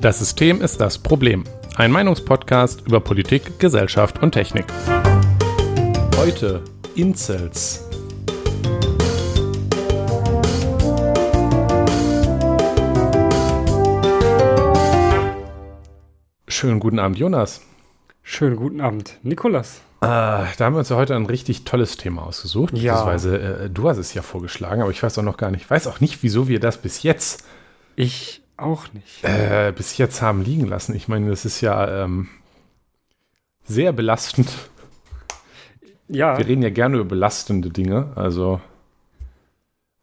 Das System ist das Problem. Ein Meinungspodcast über Politik, Gesellschaft und Technik. Heute Incels. Schönen guten Abend, Jonas. Schönen guten Abend, Nikolas. Äh, da haben wir uns ja heute ein richtig tolles Thema ausgesucht. Ja. Beziehungsweise äh, du hast es ja vorgeschlagen, aber ich weiß auch noch gar nicht, weiß auch nicht, wieso wir das bis jetzt, Ich auch nicht. äh, bis jetzt haben liegen lassen. Ich meine, das ist ja ähm, sehr belastend. ja, Wir reden ja gerne über belastende Dinge, also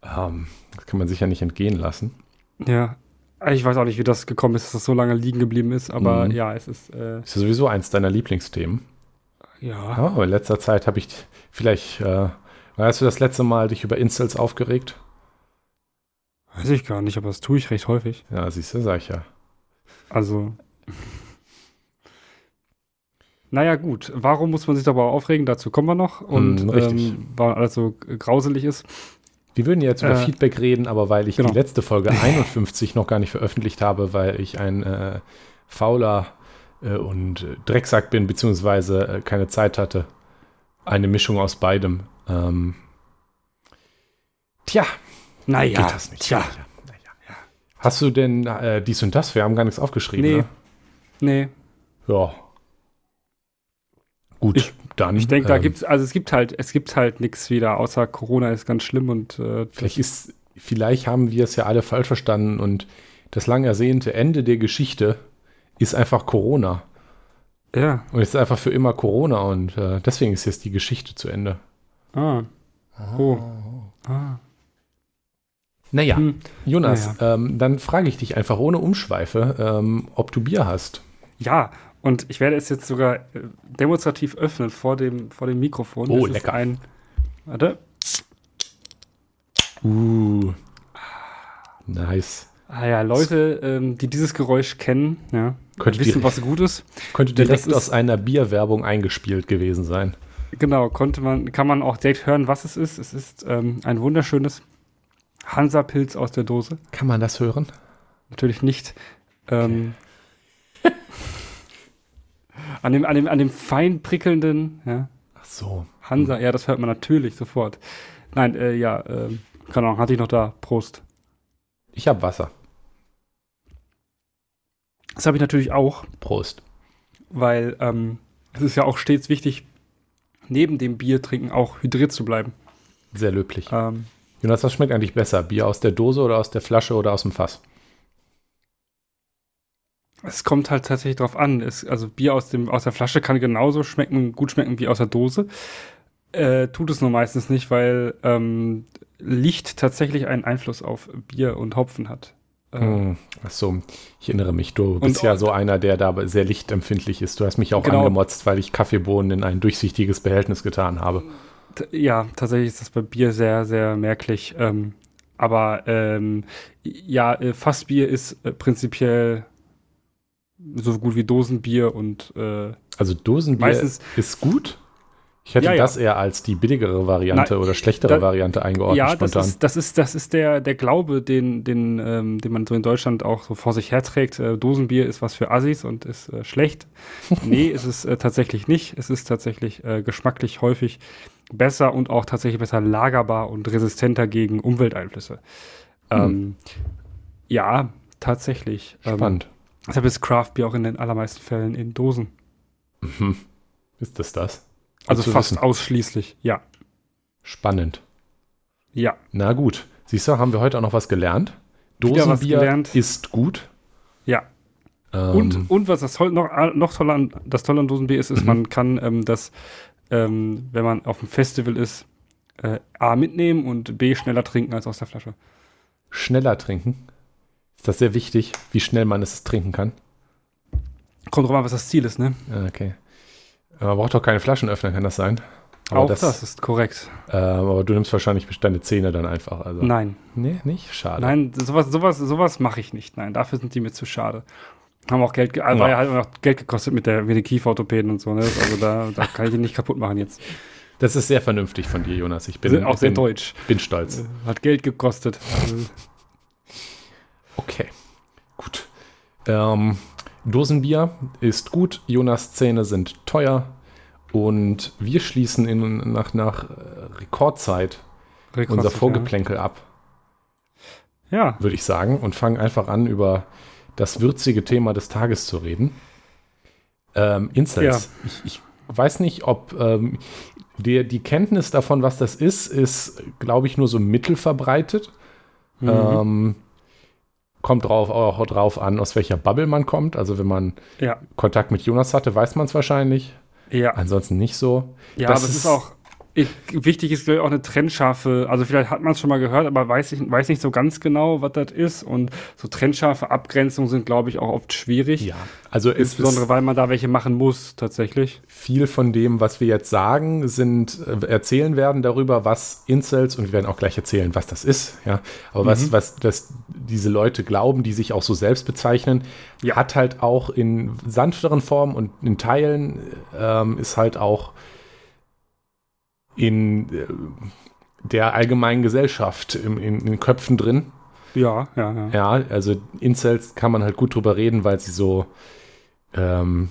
ähm, das kann man sich ja nicht entgehen lassen. ja. Ich weiß auch nicht, wie das gekommen ist, dass das so lange liegen geblieben ist, aber Mhm. ja, es ist, äh, Ist ja sowieso eins deiner Lieblingsthemen. ja. Aber in letzter Zeit habe ich vielleicht, äh, hast du das letzte Mal dich über Incels aufgeregt? Weiß ich gar nicht, aber das tue ich recht häufig. Ja, siehst du, sag ich ja. Also. Naja, gut. Warum muss man sich darüber aufregen? Dazu kommen wir noch. Und Mm, richtig. ähm, weil alles so grauselig ist. Wir würden jetzt über Äh, Feedback reden, aber weil ich genau. die letzte Folge 51 noch gar nicht veröffentlicht habe, weil ich ein äh, fauler äh, und Drecksack bin, beziehungsweise äh, keine Zeit hatte. Eine Mischung aus beidem. Ähm, tja, Naja, geht das nicht. Tja. Naja, naja. Hast du denn äh, dies und das? Wir haben gar nichts aufgeschrieben. Nee. Ne? Nee. Ja. Gut, Ich- dann. Ich denke, da ähm, gibt's, also es gibt halt, es gibt halt nichts wieder, außer Corona ist ganz schlimm und äh, Vielleicht ist, vielleicht haben wir es ja alle falsch verstanden und das lang ersehnte Ende der Geschichte ist einfach Corona. ja. Und es ist einfach für immer Corona und äh, deswegen ist jetzt die Geschichte zu Ende. Ah. Oh. Ah. Naja, Hm. Jonas, ähm, dann frage ich dich einfach ohne Umschweife, ähm, ob du Bier hast. Ja, und ich werde es jetzt sogar äh, demonstrativ öffnen vor dem, vor dem Mikrofon. Oh, es lecker. Ist ein, warte. Uh. Nice. Ah ja, Leute, ähm, die dieses Geräusch kennen, ja, Könnte wissen, direkt- was gut ist. Könnte direkt ist- aus einer Bierwerbung eingespielt gewesen sein. Genau, konnte man, kann man auch direkt hören, was es ist. Es ist ähm, ein wunderschönes Hansa-Pilz aus der Dose. Kann man das hören? Natürlich nicht. Ähm, an, dem, an, dem, an dem fein prickelnden, ja, Ach so. Hansa, ja, das hört man natürlich sofort. Nein, äh, ja, ähm, keine Ahnung, hatte ich noch da. Prost. Ich habe Wasser. Das habe ich natürlich auch, Prost. weil ähm, es ist ja auch stets wichtig, neben dem Bier trinken auch hydriert zu bleiben. Sehr löblich. Ähm, Jonas, was schmeckt eigentlich besser? Bier aus der Dose oder aus der Flasche oder aus dem Fass? es kommt halt tatsächlich drauf an. Es, also Bier aus, dem, aus der Flasche kann genauso schmecken, gut schmecken wie aus der Dose. Äh, tut es nur meistens nicht, weil ähm, Licht tatsächlich einen Einfluss auf Bier und Hopfen hat. Äh, Hm, Ach so, ich erinnere mich, du bist ja so einer, der da sehr lichtempfindlich ist. Du hast mich auch Genau. angemotzt, weil ich Kaffeebohnen in ein durchsichtiges Behältnis getan habe. Ja, tatsächlich ist das bei Bier sehr, sehr merklich. Ähm, aber ähm, ja, äh, Fassbier ist äh, prinzipiell so gut wie Dosenbier und äh, Also Dosenbier Meistens- ist gut. Ich hätte Ja, ja. das eher als die billigere Variante Na, oder schlechtere da- Variante eingeordnet ja, das spontan. ist, das ist, das ist der, der Glaube, den, den, ähm, den man so in Deutschland auch so vor sich herträgt. Äh, Dosenbier ist was für Assis und ist äh, schlecht. nee, ist es äh, tatsächlich nicht. Es ist tatsächlich äh, geschmacklich häufig besser und auch tatsächlich besser lagerbar und resistenter gegen Umwelteinflüsse. Ähm, ja, tatsächlich. Ähm, Spannend. deshalb ist Craft Beer auch in den allermeisten Fällen in Dosen. Mhm. Ist das das? Also fast wissen. ausschließlich. Ja. Spannend. Ja. Na gut. Siehst du, haben wir heute auch noch was gelernt. Wieder was Dosenbier gelernt. ist gut. Ja. Ähm, Und, und was das toll, noch, noch toller an, das Tolle an Dosenbier ist, ist, Mhm. man kann ähm, das, ähm, wenn man auf dem Festival ist, äh, A mitnehmen und B schneller trinken als aus der Flasche. schneller trinken. Ist das sehr wichtig, wie schnell man es trinken kann? Kommt drauf an, was das Ziel ist, ne? Ah, Okay. Man braucht doch keine Flaschenöffner, kann das sein? Auch das, ist korrekt. Äh, aber du nimmst wahrscheinlich deine Zähne dann einfach. Also. Nein, Nee, nicht? Schade. nein, sowas, sowas, sowas mache ich nicht. Nein, dafür sind die mir zu schade. Haben auch Geld, ge also Ja. halt auch Geld gekostet mit der, mit den Kieferorthopäden und so, ne? Also da, da kann ich ihn nicht kaputt machen jetzt. Das ist sehr vernünftig von dir, Jonas. Ich bin, Sind auch sehr bin, deutsch. bin stolz. Hat Geld gekostet. Also, Okay. Gut. Ähm, Dosenbier ist gut, Jonas Zähne sind teuer und wir schließen in, nach, nach Rekordzeit Rekordzeit unser Vorgeplänkel ja. ab. Ja. Würde ich sagen. Und fangen einfach an, über das würzige Thema des Tages zu reden. Ähm, Incels. Ja. Ich, ich, weiß nicht, ob ähm, der, die Kenntnis davon, was das ist, ist, glaube ich, nur so mittelverbreitet. Mhm. Ähm, kommt drauf, auch drauf an, aus welcher Bubble man kommt. Also wenn man ja. Kontakt mit Jonas hatte, weiß man es wahrscheinlich. Ja. Ansonsten nicht so. Ja, das aber es ist auch, ich, wichtig ist, glaube ich, auch eine trennscharfe, also vielleicht hat man es schon mal gehört, aber weiß, ich, weiß nicht so ganz genau, was das ist. Und so trennscharfe Abgrenzungen sind, glaube ich, auch oft schwierig. Ja, also insbesondere, weil man da welche machen muss, tatsächlich. Viel von dem, was wir jetzt sagen, sind, äh, erzählen werden darüber, was Incels, und wir werden auch gleich erzählen, was das ist, ja. Aber mhm. was, was das, diese Leute glauben, die sich auch so selbst bezeichnen, ja. hat halt auch in sanfteren Formen und in Teilen ähm, ist halt auch in äh, der allgemeinen Gesellschaft, im, in, in den Köpfen drin. Ja, ja, ja. Ja, also Incels kann man halt gut drüber reden, weil sie so ähm,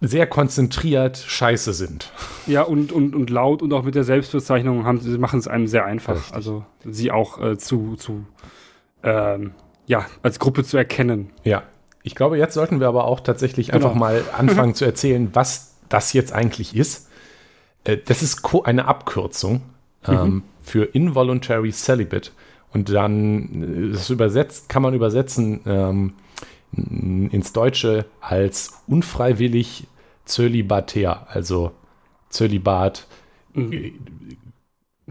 sehr konzentriert scheiße sind. Ja, und, und, und laut und auch mit der Selbstbezeichnung haben sie machen es einem sehr einfach. Richtig. Also sie auch äh, zu, zu ähm, ja, als Gruppe zu erkennen. Ja. Ich glaube, jetzt sollten wir aber auch tatsächlich genau. einfach mal anfangen zu erzählen, was das jetzt eigentlich ist. Äh, das ist eine Abkürzung ähm, mhm. für Involuntary Celibate. Und dann, äh, das übersetzt, kann man übersetzen ähm, ins Deutsche als unfreiwillig zölibatär, also Zölibat. Mhm. Äh,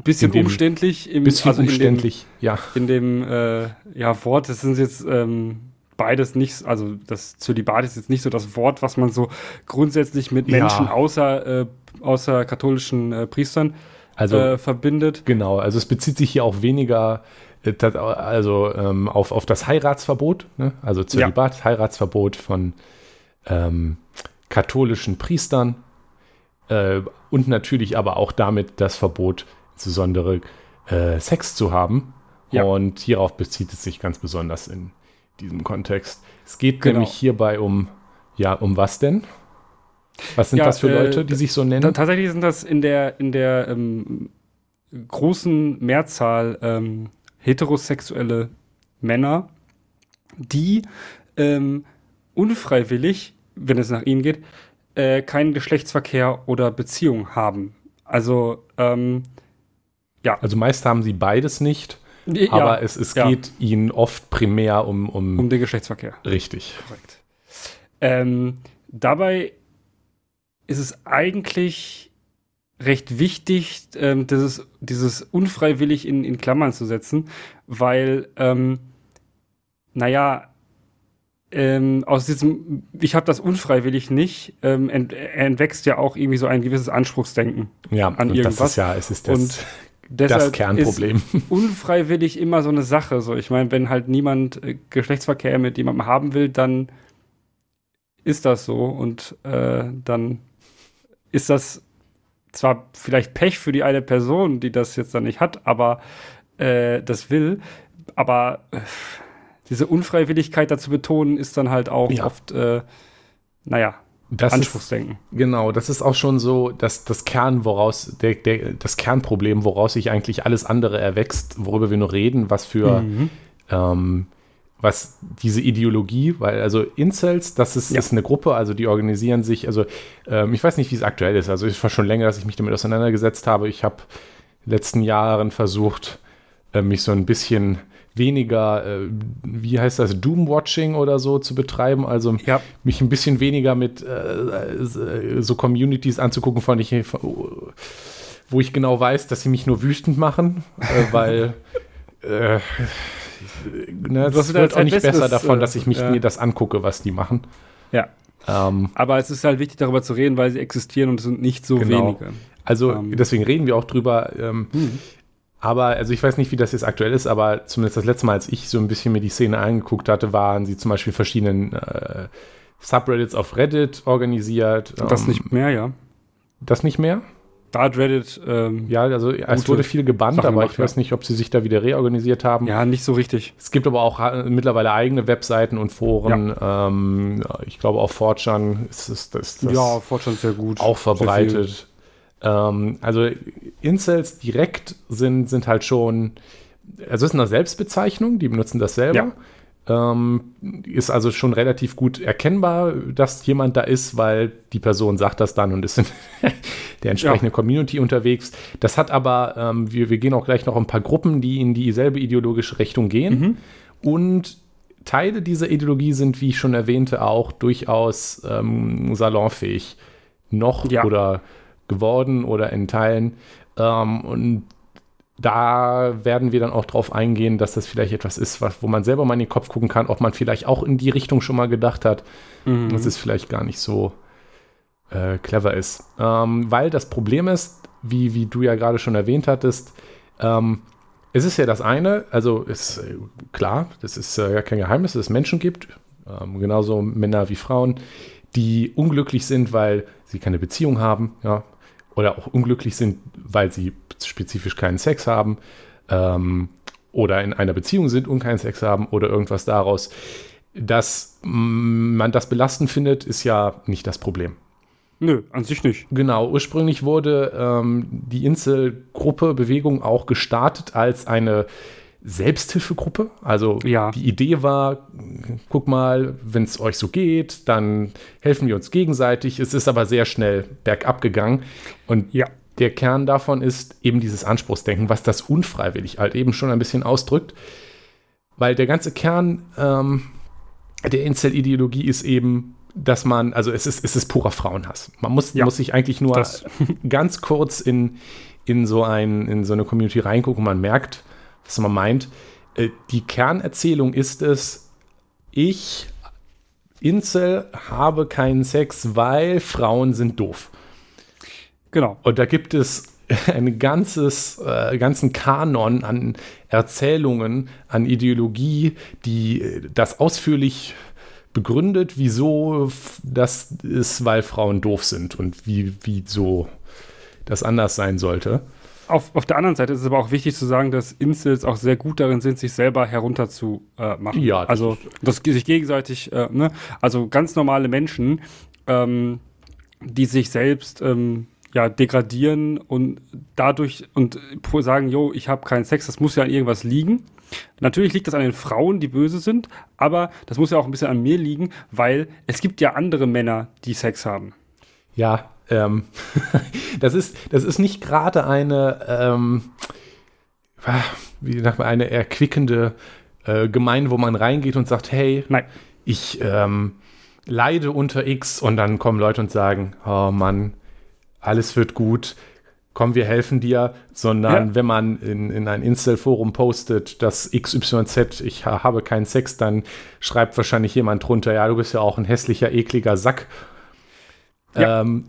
bisschen dem, umständlich im bisschen also umständlich, in dem, ja. In dem äh, ja, Wort, das sind jetzt ähm, beides nicht, also das Zölibat ist jetzt nicht so das Wort, was man so grundsätzlich mit Menschen ja. außer äh, außer katholischen äh, Priestern also, äh, verbindet. Genau, also es bezieht sich hier auch weniger äh, also ähm, auf, auf das Heiratsverbot, ne? also Zölibat, ja. Heiratsverbot von ähm, katholischen Priestern äh, und natürlich aber auch damit das Verbot, insbesondere äh, Sex zu haben. Ja. Und hierauf bezieht es sich ganz besonders in diesem Kontext. Es geht genau. nämlich hierbei um, ja, um was denn? Was sind ja, das für Leute, äh, die sich so nennen? Tatsächlich sind das in der, in der ähm, großen Mehrzahl ähm, heterosexuelle Männer, die ähm, unfreiwillig, wenn es nach ihnen geht, äh, keinen Geschlechtsverkehr oder Beziehung haben. Also, ähm, ja. Also meist haben sie beides nicht, ja, aber es, es ja. geht ihnen oft primär um, um, um den Geschlechtsverkehr. Richtig. Korrekt. Ähm, dabei ist es eigentlich recht wichtig, ähm, dieses, dieses unfreiwillig in, in Klammern zu setzen, weil, ähm, naja, ähm, aus diesem, ich habe das unfreiwillig nicht, ähm, ent, entwächst ja auch irgendwie so ein gewisses Anspruchsdenken ja, an irgendwas. Das ist ja, es ist das, und das Kernproblem. Ist unfreiwillig immer so eine Sache. So, ich meine, wenn halt niemand äh, Geschlechtsverkehr mit jemandem haben will, dann ist das so und äh, dann ist das zwar vielleicht Pech für die eine Person, die das jetzt dann nicht hat, aber äh, das will, aber äh, diese Unfreiwilligkeit dazu betonen, ist dann halt auch ja. oft, äh, naja, das Anspruchsdenken. Ist, genau, das ist auch schon so dass das Kern, woraus, der, der, das Kernproblem, woraus sich eigentlich alles andere erwächst, worüber wir nur reden, was für mhm. ähm, was diese Ideologie, weil also Incels, das ist, ja. ist eine Gruppe, also die organisieren sich, also ähm, ich weiß nicht, wie es aktuell ist, also es war schon länger, dass ich mich damit auseinandergesetzt habe. Ich habe in den letzten Jahren versucht, äh, mich so ein bisschen weniger, äh, wie heißt das, Doom-Watching oder so zu betreiben, also ja. mich ein bisschen weniger mit äh, so Communities anzugucken, von ich, wo ich genau weiß, dass sie mich nur wüstend machen, äh, weil äh, ne, das wird auch nicht besser davon, dass ich mich ja. mir das angucke, was die machen. Ja. Ähm, Aber es ist halt wichtig, darüber zu reden, weil sie existieren und es sind nicht so genau. wenige. Also ähm. deswegen reden wir auch drüber. Ähm, hm. Aber, also ich weiß nicht, wie das jetzt aktuell ist, aber zumindest das letzte Mal, als ich so ein bisschen mir die Szene angeguckt hatte, waren sie zum Beispiel verschiedenen äh, Subreddits auf Reddit organisiert. Das ähm, nicht mehr, ja. Das nicht mehr? Da hat Reddit. Ähm, ja, also es wurde viel gebannt, Sachen aber gemacht, ich weiß nicht, ob sie sich da wieder reorganisiert haben. Ja, nicht so richtig. Es gibt aber auch äh, mittlerweile eigene Webseiten und Foren. Ja. Ähm, ich glaube, auf Fortran ist, ist, ist das. Ja, Fortran sehr gut. Auch verbreitet. Ähm, also Incels direkt sind, sind halt schon. Also es ist eine Selbstbezeichnung, die benutzen das selber. Ja. Ähm, ist also schon relativ gut erkennbar, dass jemand da ist, weil die Person sagt das dann und ist in der entsprechenden ja. Community unterwegs. Das hat aber, ähm, wir, wir gehen auch gleich noch ein paar Gruppen, die in dieselbe ideologische Richtung gehen. Mhm. Und Teile dieser Ideologie sind, wie ich schon erwähnte, auch durchaus ähm, salonfähig noch ja. oder geworden oder in Teilen. Ähm, und da werden wir dann auch drauf eingehen, dass das vielleicht etwas ist, was, wo man selber mal in den Kopf gucken kann, ob man vielleicht auch in die Richtung schon mal gedacht hat, mhm. dass es vielleicht gar nicht so äh, clever ist. Ähm, weil das Problem ist, wie, wie du ja gerade schon erwähnt hattest, ähm, es ist ja das eine, also ist äh, klar, das ist ja äh, kein Geheimnis, dass es Menschen gibt, ähm, genauso Männer wie Frauen, die unglücklich sind, weil sie keine Beziehung haben, ja, oder auch unglücklich sind, weil sie spezifisch keinen Sex haben ähm, oder in einer Beziehung sind und keinen Sex haben oder irgendwas daraus. Dass man das belastend findet, ist ja nicht das Problem. Nö, an sich nicht. Genau, ursprünglich wurde ähm, die Inselgruppe Bewegung auch gestartet als eine Selbsthilfegruppe. Also ja. die Idee war, guck mal, wenn es euch so geht, dann helfen wir uns gegenseitig. Es ist aber sehr schnell bergab gegangen. Und ja. der Kern davon ist eben dieses Anspruchsdenken, was das unfreiwillig halt eben schon ein bisschen ausdrückt. Weil der ganze Kern ähm, der Incel-Ideologie ist eben, dass man, also es ist, es ist purer Frauenhass. Man muss, ja. muss sich eigentlich nur ganz kurz in, in, so ein, in so eine Community reingucken. Man merkt, was man meint. Äh, die Kernerzählung ist es, ich, Insel, habe keinen Sex, weil Frauen sind doof. Genau. Und da gibt es einen ganzes, äh, ganzen Kanon an Erzählungen, an Ideologie, die äh, das ausführlich begründet, wieso das ist, weil Frauen doof sind und wie, wie so das anders sein sollte. Auf, auf der anderen Seite ist es aber auch wichtig zu sagen, dass Incels auch sehr gut darin sind, sich selber herunterzumachen. Äh, ja. Also, dass sich gegenseitig, äh, ne? also ganz normale Menschen, ähm, die sich selbst ähm, ja, degradieren und dadurch und sagen, jo, ich habe keinen Sex, das muss ja an irgendwas liegen. Natürlich liegt das an den Frauen, die böse sind, aber das muss ja auch ein bisschen an mir liegen, weil es gibt ja andere Männer, die Sex haben. Ja, ähm, das, ist, das ist nicht gerade eine, ähm, wie sagt man, eine erquickende äh, Gemeinde, wo man reingeht und sagt, hey, Nein. ich ähm, leide unter X und dann kommen Leute und sagen, oh Mann, alles wird gut, komm, wir helfen dir, sondern ja. wenn man in, in ein Insel-Forum postet, dass XYZ, ich habe keinen Sex, dann schreibt wahrscheinlich jemand drunter, ja, du bist ja auch ein hässlicher, ekliger Sack. Ja. Ähm,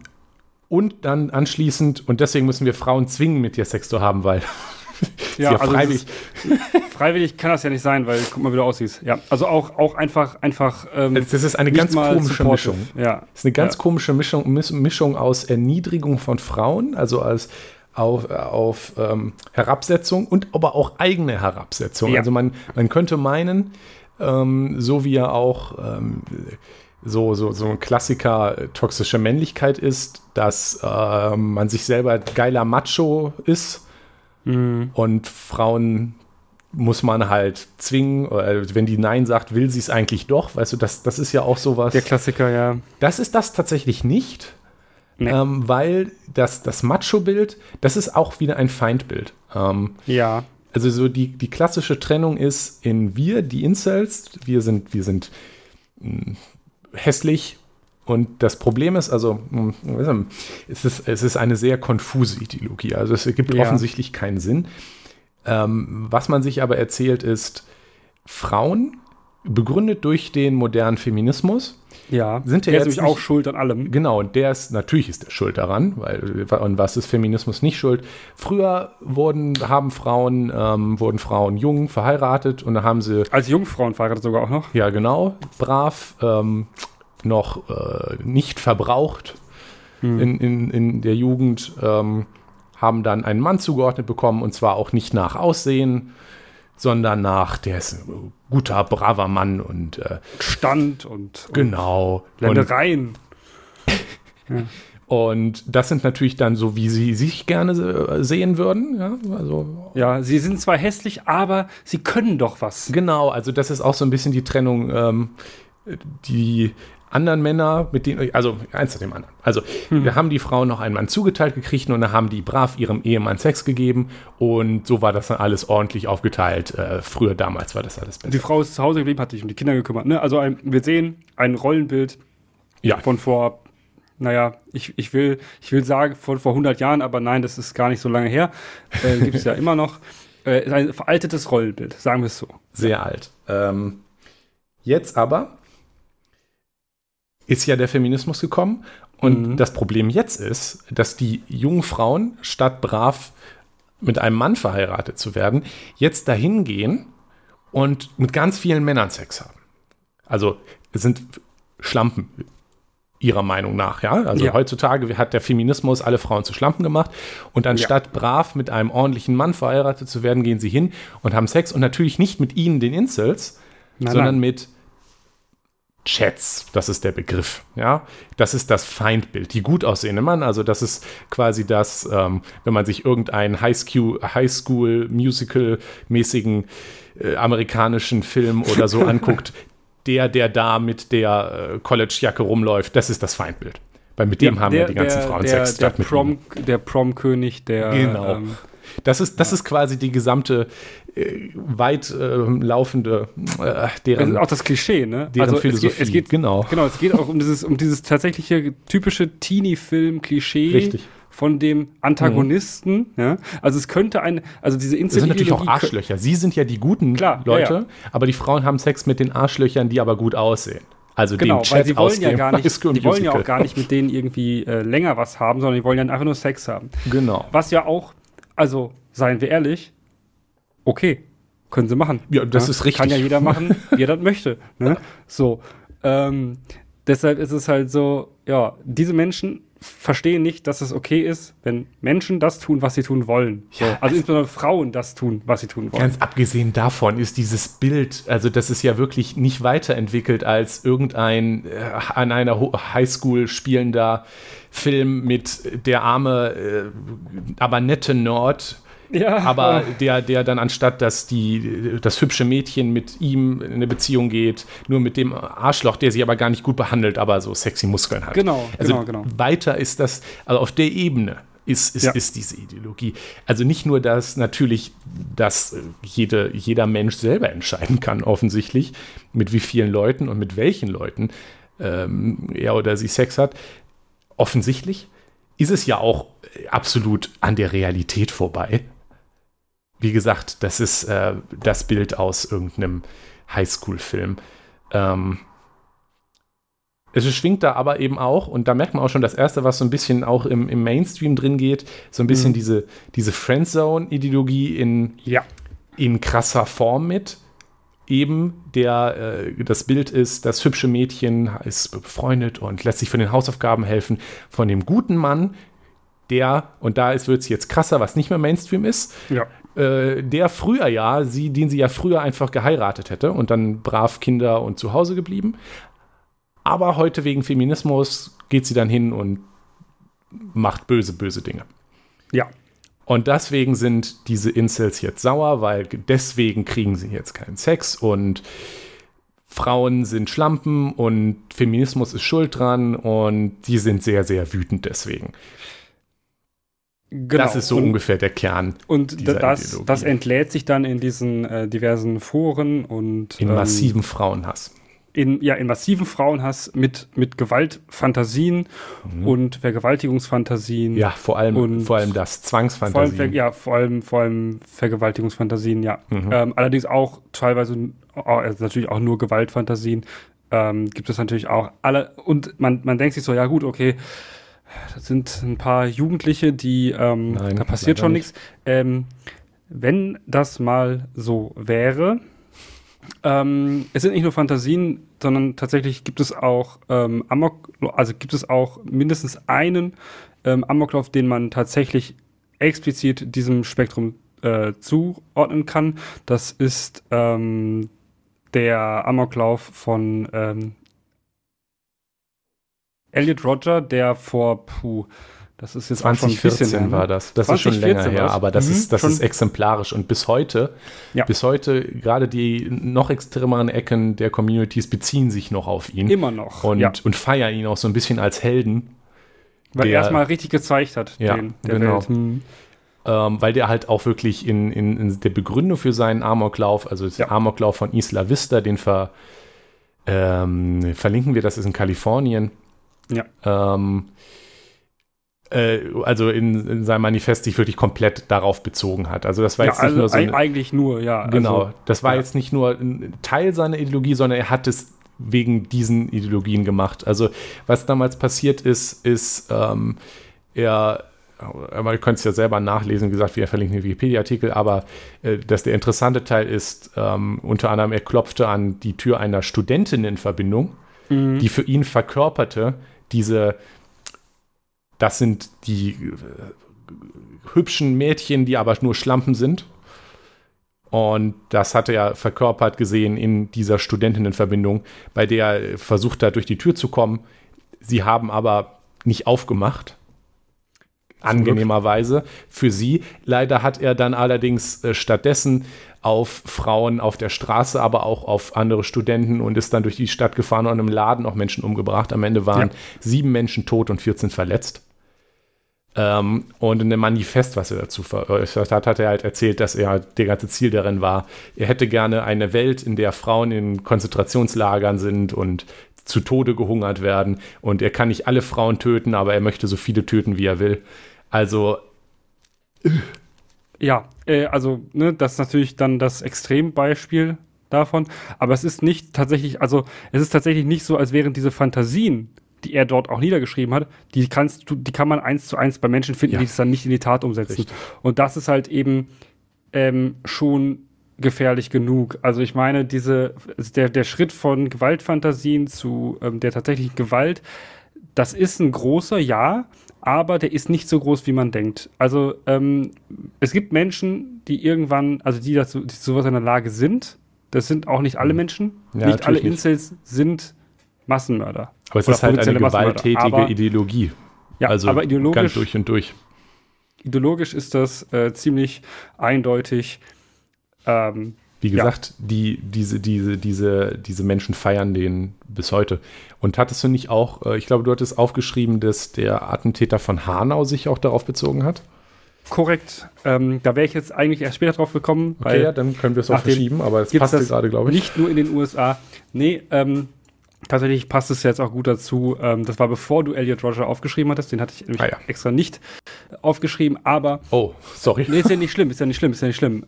und dann anschließend, und deswegen müssen wir Frauen zwingen, mit dir Sex zu haben, weil ja, ja also freiwillig. freiwillig kann das ja nicht sein, weil guck mal, wie du aussiehst. Ja, also auch, auch einfach, einfach. Ähm, das ist eine ganz komische supportive. Mischung. Ja. Das ist eine ganz ja. komische Mischung, Mischung aus Erniedrigung von Frauen, also als auf, auf ähm, Herabsetzung und aber auch eigene Herabsetzung. Ja. Also man, man könnte meinen, ähm, so wie er auch ähm, so, so, so ein Klassiker äh, toxische Männlichkeit ist, dass äh, man sich selber geiler Macho ist mhm. und Frauen muss man halt zwingen, äh, wenn die Nein sagt, will sie es eigentlich doch. Weißt du, das, das ist ja auch sowas. Der Klassiker, ja. Das ist das tatsächlich nicht, nee. ähm, weil das, das Macho-Bild, das ist auch wieder ein Feindbild. Ähm, ja. Also so die, die klassische Trennung ist in wir, die Incels, wir sind, wir sind hm, hässlich. Und das Problem ist, also, hm, es ist, es ist eine sehr konfuse Ideologie. Also es gibt ja. offensichtlich keinen Sinn. Ähm, was man sich aber erzählt, ist, Frauen, begründet durch den modernen Feminismus, ja, sind ja der ist auch schuld an allem. Genau, und der ist, natürlich ist der schuld daran, weil, und was ist Feminismus nicht schuld? Früher wurden, haben Frauen, ähm, wurden Frauen jung verheiratet und da haben sie. Als Jungfrauen verheiratet sogar auch noch? Ja, genau, brav, ähm, noch äh, nicht verbraucht. mhm. in, in, in der Jugend, ähm, haben dann einen Mann zugeordnet bekommen und zwar auch nicht nach Aussehen, sondern nach, der ist ein guter, braver Mann und äh, Stand und, genau. Und Ländereien. ja. Und das sind natürlich dann so, wie sie sich gerne äh, sehen würden. Ja, also, ja, sie sind zwar hässlich, aber sie können doch was. Genau, also das ist auch so ein bisschen die Trennung. Ähm, die anderen Männer, mit denen, also eins nach dem anderen. Also, hm. wir haben die Frauen noch einen Mann zugeteilt gekriegt und dann haben die brav ihrem Ehemann Sex gegeben und so war das dann alles ordentlich aufgeteilt. Äh, früher damals war das alles besser. Die Frau ist zu Hause geblieben, hat sich um die Kinder gekümmert. Ne? Also, ein, wir sehen ein Rollenbild ja. von vor, naja, ich, ich, will, ich will sagen, von vor 100 Jahren, aber nein, das ist gar nicht so lange her. Äh, Gibt es ja immer noch. Äh, ein veraltetes Rollenbild, sagen wir es so. Sehr alt. Ähm, jetzt aber ist ja der Feminismus gekommen. Und mhm. das Problem jetzt ist, dass die jungen Frauen, statt brav mit einem Mann verheiratet zu werden, jetzt dahin gehen und mit ganz vielen Männern Sex haben. Also es sind Schlampen ihrer Meinung nach, ja. Also ja. heutzutage hat der Feminismus alle Frauen zu Schlampen gemacht und anstatt ja. brav mit einem ordentlichen Mann verheiratet zu werden, gehen sie hin und haben Sex und natürlich nicht mit ihnen, den Incels, nein, sondern nein. mit Chats, das ist der Begriff, ja. Das ist das Feindbild, die gut aussehende Mann, also das ist quasi das, ähm, wenn man sich irgendeinen Highschool-Musical-mäßigen äh, amerikanischen Film oder so anguckt, der, der da mit der äh, College-Jacke rumläuft, das ist das Feindbild. Weil mit dem ja, haben der, ja die ganzen der, Frauen der, Sex. Der, Prom, der Prom-König, der. Genau. Ähm, das ist, das ist quasi die gesamte weit äh, laufende äh, deren das auch das Klischee, ne? Deren also Philosophie. Es geht, es geht, genau. Genau, es geht auch um dieses, um dieses tatsächliche typische Teenie-Film-Klischee. Richtig von dem Antagonisten. Mhm. Ja? Also es könnte ein, also diese Insel. Das sind natürlich auch Arschlöcher. Sie sind ja die guten Klar, Leute, ja, ja. aber die Frauen haben Sex mit den Arschlöchern, die aber gut aussehen. Also genau, weil sie wollen ja gar nicht, die wollen ja auch gar nicht mit denen irgendwie äh, länger was haben, sondern die wollen ja einfach nur Sex haben. Genau. Was ja auch also, seien wir ehrlich, okay, können sie machen. Ja, das ja? ist richtig. Kann ja jeder machen, wie er das möchte. Ne? So. Ähm, deshalb ist es halt so, ja, diese Menschen verstehen nicht, dass es okay ist, wenn Menschen das tun, was sie tun wollen. So. Ja, also, also insbesondere Frauen das tun, was sie tun wollen. Ganz abgesehen davon ist dieses Bild, also das ist ja wirklich nicht weiterentwickelt als irgendein äh, an einer Highschool spielender Film mit der arme, äh, aber nette Nord. Ja, aber der, der dann anstatt, dass die, das hübsche Mädchen mit ihm in eine Beziehung geht, nur mit dem Arschloch, der sie aber gar nicht gut behandelt, aber so sexy Muskeln hat. Genau, also genau, genau. Weiter ist das, also auf der Ebene ist, ist, ja. ist diese Ideologie. Also nicht nur, dass natürlich, dass jede, jeder Mensch selber entscheiden kann, offensichtlich, mit wie vielen Leuten und mit welchen Leuten ähm, er oder sie Sex hat, offensichtlich ist es ja auch absolut an der Realität vorbei. Wie gesagt, das ist äh, das Bild aus irgendeinem Highschool-Film. Ähm, es schwingt da aber eben auch, und da merkt man auch schon das Erste, was so ein bisschen auch im, im Mainstream drin geht, so ein bisschen mhm. diese, diese Friendzone-Ideologie in, ja. in krasser Form mit eben der, äh, das Bild ist, das hübsche Mädchen ist befreundet und lässt sich von den Hausaufgaben helfen von dem guten Mann, der, und da wird es jetzt krasser, was nicht mehr Mainstream ist, ja. Äh, der früher ja, sie, den sie ja früher einfach geheiratet hätte und dann brav Kinder und zu Hause geblieben. Aber heute wegen Feminismus geht sie dann hin und macht böse, böse Dinge. Ja, und deswegen sind diese Incels jetzt sauer, weil deswegen kriegen sie jetzt keinen Sex und Frauen sind Schlampen und Feminismus ist schuld dran und die sind sehr, sehr wütend deswegen. Genau. Das ist so und, ungefähr der Kern. Und das, das entlädt sich dann in diesen äh, diversen Foren und. In ähm, massiven Frauenhass in, ja, in massiven Frauenhass mit, mit Gewaltfantasien mhm. und Vergewaltigungsfantasien. Ja, vor allem, und vor allem das, Zwangsfantasien. Vor allem, ja, vor allem, vor allem Vergewaltigungsfantasien, ja. Mhm. Ähm, allerdings auch teilweise, also natürlich auch nur Gewaltfantasien. Ähm, gibt es natürlich auch alle, und man, man denkt sich so, ja gut, okay, das sind ein paar Jugendliche, die, ähm, Nein, da passiert schon nichts. Ähm, wenn das mal so wäre, Ähm, es sind nicht nur Fantasien, sondern tatsächlich gibt es auch ähm, Amok, also gibt es auch mindestens einen ähm, Amoklauf, den man tatsächlich explizit diesem Spektrum äh, zuordnen kann. Das ist ähm, der Amoklauf von ähm, Elliot Roger, der vor, puh, das ist jetzt 2014 war das. Das ist schon länger her, aber das, mhm, ist, das ist exemplarisch. Und bis heute, ja. bis heute, gerade die noch extremeren Ecken der Communities beziehen sich noch auf ihn. Immer noch. Und, ja. und feiern ihn auch so ein bisschen als Helden. Weil er erstmal richtig gezeigt hat, ja, den, der genau. Welt. Hm. Ähm, weil der halt auch wirklich in, in, in, der Begründung für seinen Amoklauf, also der Amoklauf von Isla Vista, den ver, ähm, verlinken wir, das ist in Kalifornien. Ja. Ähm, äh, also in, in, seinem Manifest sich wirklich komplett darauf bezogen hat. Also das war ja, jetzt nicht also nur so. Eine, eigentlich nur, ja. Genau. Also, das war ja. jetzt nicht nur ein Teil seiner Ideologie, sondern er hat es wegen diesen Ideologien gemacht. Also was damals passiert ist, ist ähm, er aber ihr könnt es ja selber nachlesen, wie gesagt, wir verlinken den Wikipedia-Artikel, aber äh, dass der interessante Teil ist, ähm, unter anderem, er klopfte an die Tür einer Studentinnenverbindung, mhm. die für ihn verkörperte, diese das sind die äh, hübschen Mädchen, die aber nur Schlampen sind. Und das hat er verkörpert gesehen in dieser Studentinnenverbindung, bei der er versucht hat, durch die Tür zu kommen. Sie haben aber nicht aufgemacht. Angenehmerweise für sie. Leider hat er dann allerdings äh, stattdessen auf Frauen auf der Straße, aber auch auf andere Studenten und ist dann durch die Stadt gefahren und im Laden auch Menschen umgebracht. Am Ende waren ja. sieben Menschen tot und 14 verletzt. Ähm, und in dem Manifest, was er dazu veräußert hat, hat er halt erzählt, dass er halt der ganze Ziel darin war, er hätte gerne eine Welt, in der Frauen in Konzentrationslagern sind und zu Tode gehungert werden. Und er kann nicht alle Frauen töten, aber er möchte so viele töten, wie er will. Also. Ja, äh, also, ne, das ist natürlich dann das Extrembeispiel davon. Aber es ist nicht tatsächlich, also, es ist tatsächlich nicht so, als wären diese Fantasien die er dort auch niedergeschrieben hat, die kannst du, die kann man eins zu eins bei Menschen finden, ja. die es dann nicht in die Tat umsetzen. Richtig. Und das ist halt eben ähm, schon gefährlich genug. Also ich meine, diese, der, der Schritt von Gewaltfantasien zu ähm, der tatsächlichen Gewalt, das ist ein großer, ja, aber der ist nicht so groß, wie man denkt. Also ähm, es gibt Menschen, die irgendwann, also die dazu die zu sowas in der Lage sind. Das sind auch nicht alle mhm. Menschen. Ja, nicht alle Incels nicht. sind Massenmörder. Aber es ist halt eine gewalttätige aber, Ideologie. Ja, also aber ideologisch, ganz durch und durch. Ideologisch ist das äh, ziemlich eindeutig. Ähm, Wie gesagt, ja. die, diese, diese, diese, diese Menschen feiern den bis heute. Und hattest du nicht auch, äh, ich glaube, du hattest aufgeschrieben, dass der Attentäter von Hanau sich auch darauf bezogen hat? Korrekt. Ähm, da wäre ich jetzt eigentlich erst später drauf gekommen. Okay, ja, dann können wir es auch verschieben, aber es passt gerade, glaube ich. Nicht nur in den USA. Nee, ähm, Tatsächlich passt es jetzt auch gut dazu. Ähm, das war bevor du Elliot Roger aufgeschrieben hattest. Den hatte ich nämlich ah, ja. extra nicht aufgeschrieben. Aber. Oh, sorry. Nee, ist ja nicht schlimm, ist ja nicht schlimm, ist ja nicht schlimm.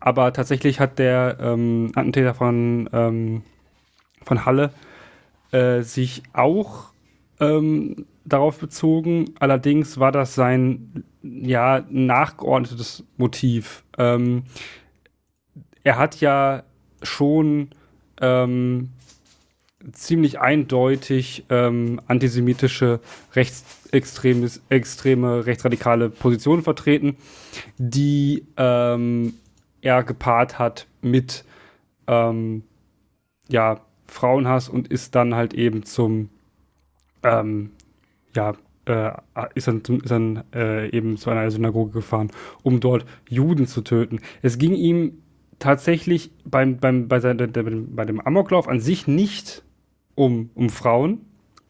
Aber tatsächlich hat der ähm, Attentäter von, ähm, von Halle äh, sich auch ähm, darauf bezogen. Allerdings war das sein ja nachgeordnetes Motiv. Ähm, er hat ja schon ähm, ziemlich eindeutig ähm, antisemitische, rechtsextreme, extreme, rechtsradikale Positionen vertreten, die ähm, er gepaart hat mit ähm, ja, Frauenhass und ist dann halt eben zum ähm, ja, äh, ist dann, ist dann äh, eben zu einer Synagoge gefahren, um dort Juden zu töten. Es ging ihm tatsächlich beim, beim, bei, seine, bei dem Amoklauf an sich nicht um, um Frauen.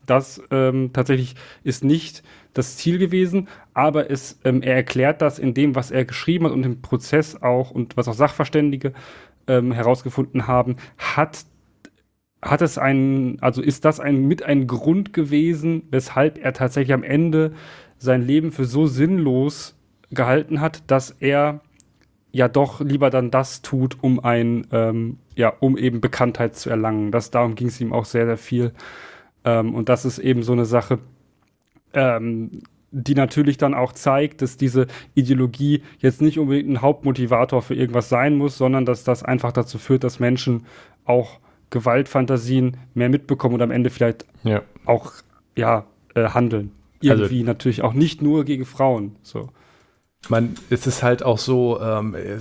Das ähm, tatsächlich ist nicht das Ziel gewesen, aber es, ähm, er erklärt das in dem, was er geschrieben hat und im Prozess auch und was auch Sachverständige ähm, herausgefunden haben, hat, hat es einen, also ist das ein, mit ein Grund gewesen, weshalb er tatsächlich am Ende sein Leben für so sinnlos gehalten hat, dass er ja doch lieber dann das tut, um ein, ähm, ja, um eben Bekanntheit zu erlangen. Das, darum ging es ihm auch sehr, sehr viel. Ähm, und das ist eben so eine Sache, ähm, die natürlich dann auch zeigt, dass diese Ideologie jetzt nicht unbedingt ein Hauptmotivator für irgendwas sein muss, sondern dass das einfach dazu führt, dass Menschen auch Gewaltfantasien mehr mitbekommen und am Ende vielleicht ja. auch ja, äh, handeln. Also Irgendwie also, natürlich auch nicht nur gegen Frauen. So. Man, es ist halt auch so, ähm, äh,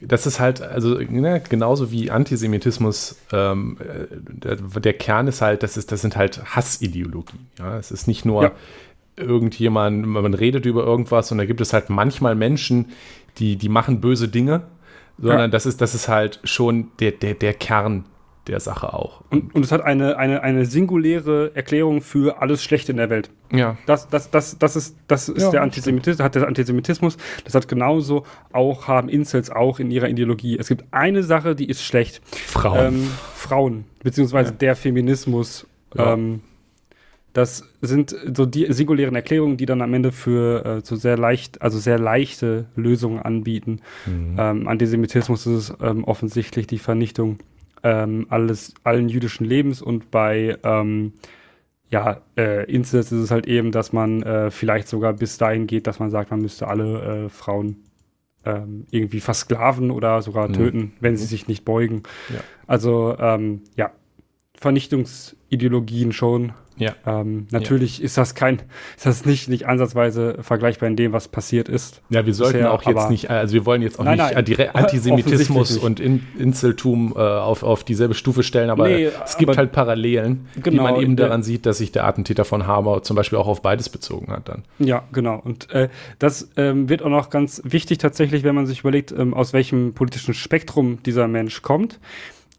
das ist halt, also ne, genauso wie Antisemitismus, ähm, der, der, Kern ist halt, das, ist, das sind halt Hassideologien. Ja? Es ist nicht nur ja. irgendjemand, man redet über irgendwas und da gibt es halt manchmal Menschen, die, die machen böse Dinge, sondern ja. das, ist, das ist halt schon der, der, der Kern der Sache auch. Und, und es hat eine, eine, eine singuläre Erklärung für alles Schlechte in der Welt. Ja. Das, das, das, das ist, das ist ja, der Antisemitismus, hat der Antisemitismus. Das hat genauso auch, haben Incels auch in ihrer Ideologie. Es gibt eine Sache, die ist schlecht. Frauen. Ähm, Frauen, beziehungsweise ja. der Feminismus. Ja. Ähm, das sind so die singulären Erklärungen, die dann am Ende für äh, so sehr leicht, also sehr leichte Lösungen anbieten. Mhm. Ähm, Antisemitismus ist ähm, offensichtlich die Vernichtung ähm, alles, allen jüdischen Lebens und bei ähm, ja, äh, Inzest ist es halt eben, dass man äh, vielleicht sogar bis dahin geht, dass man sagt, man müsste alle äh, Frauen ähm, irgendwie versklaven oder sogar mhm. töten, wenn sie sich nicht beugen. Ja. Also ähm, ja, Vernichtungsideologien schon ja. Ähm, natürlich ja. ist das kein, ist das nicht, nicht ansatzweise vergleichbar in dem, was passiert ist. Ja, wir sollten bisher, auch jetzt nicht, also wir wollen jetzt auch nein, nicht nein, Antisemitismus und In Inseltum äh, auf, auf dieselbe Stufe stellen, aber nee, es gibt halt Parallelen, genau, die man eben daran sieht, dass sich der Attentäter von Hammer zum Beispiel auch auf beides bezogen hat dann. Ja, genau. Und äh, das ähm, wird auch noch ganz wichtig tatsächlich, wenn man sich überlegt, ähm, aus welchem politischen Spektrum dieser Mensch kommt.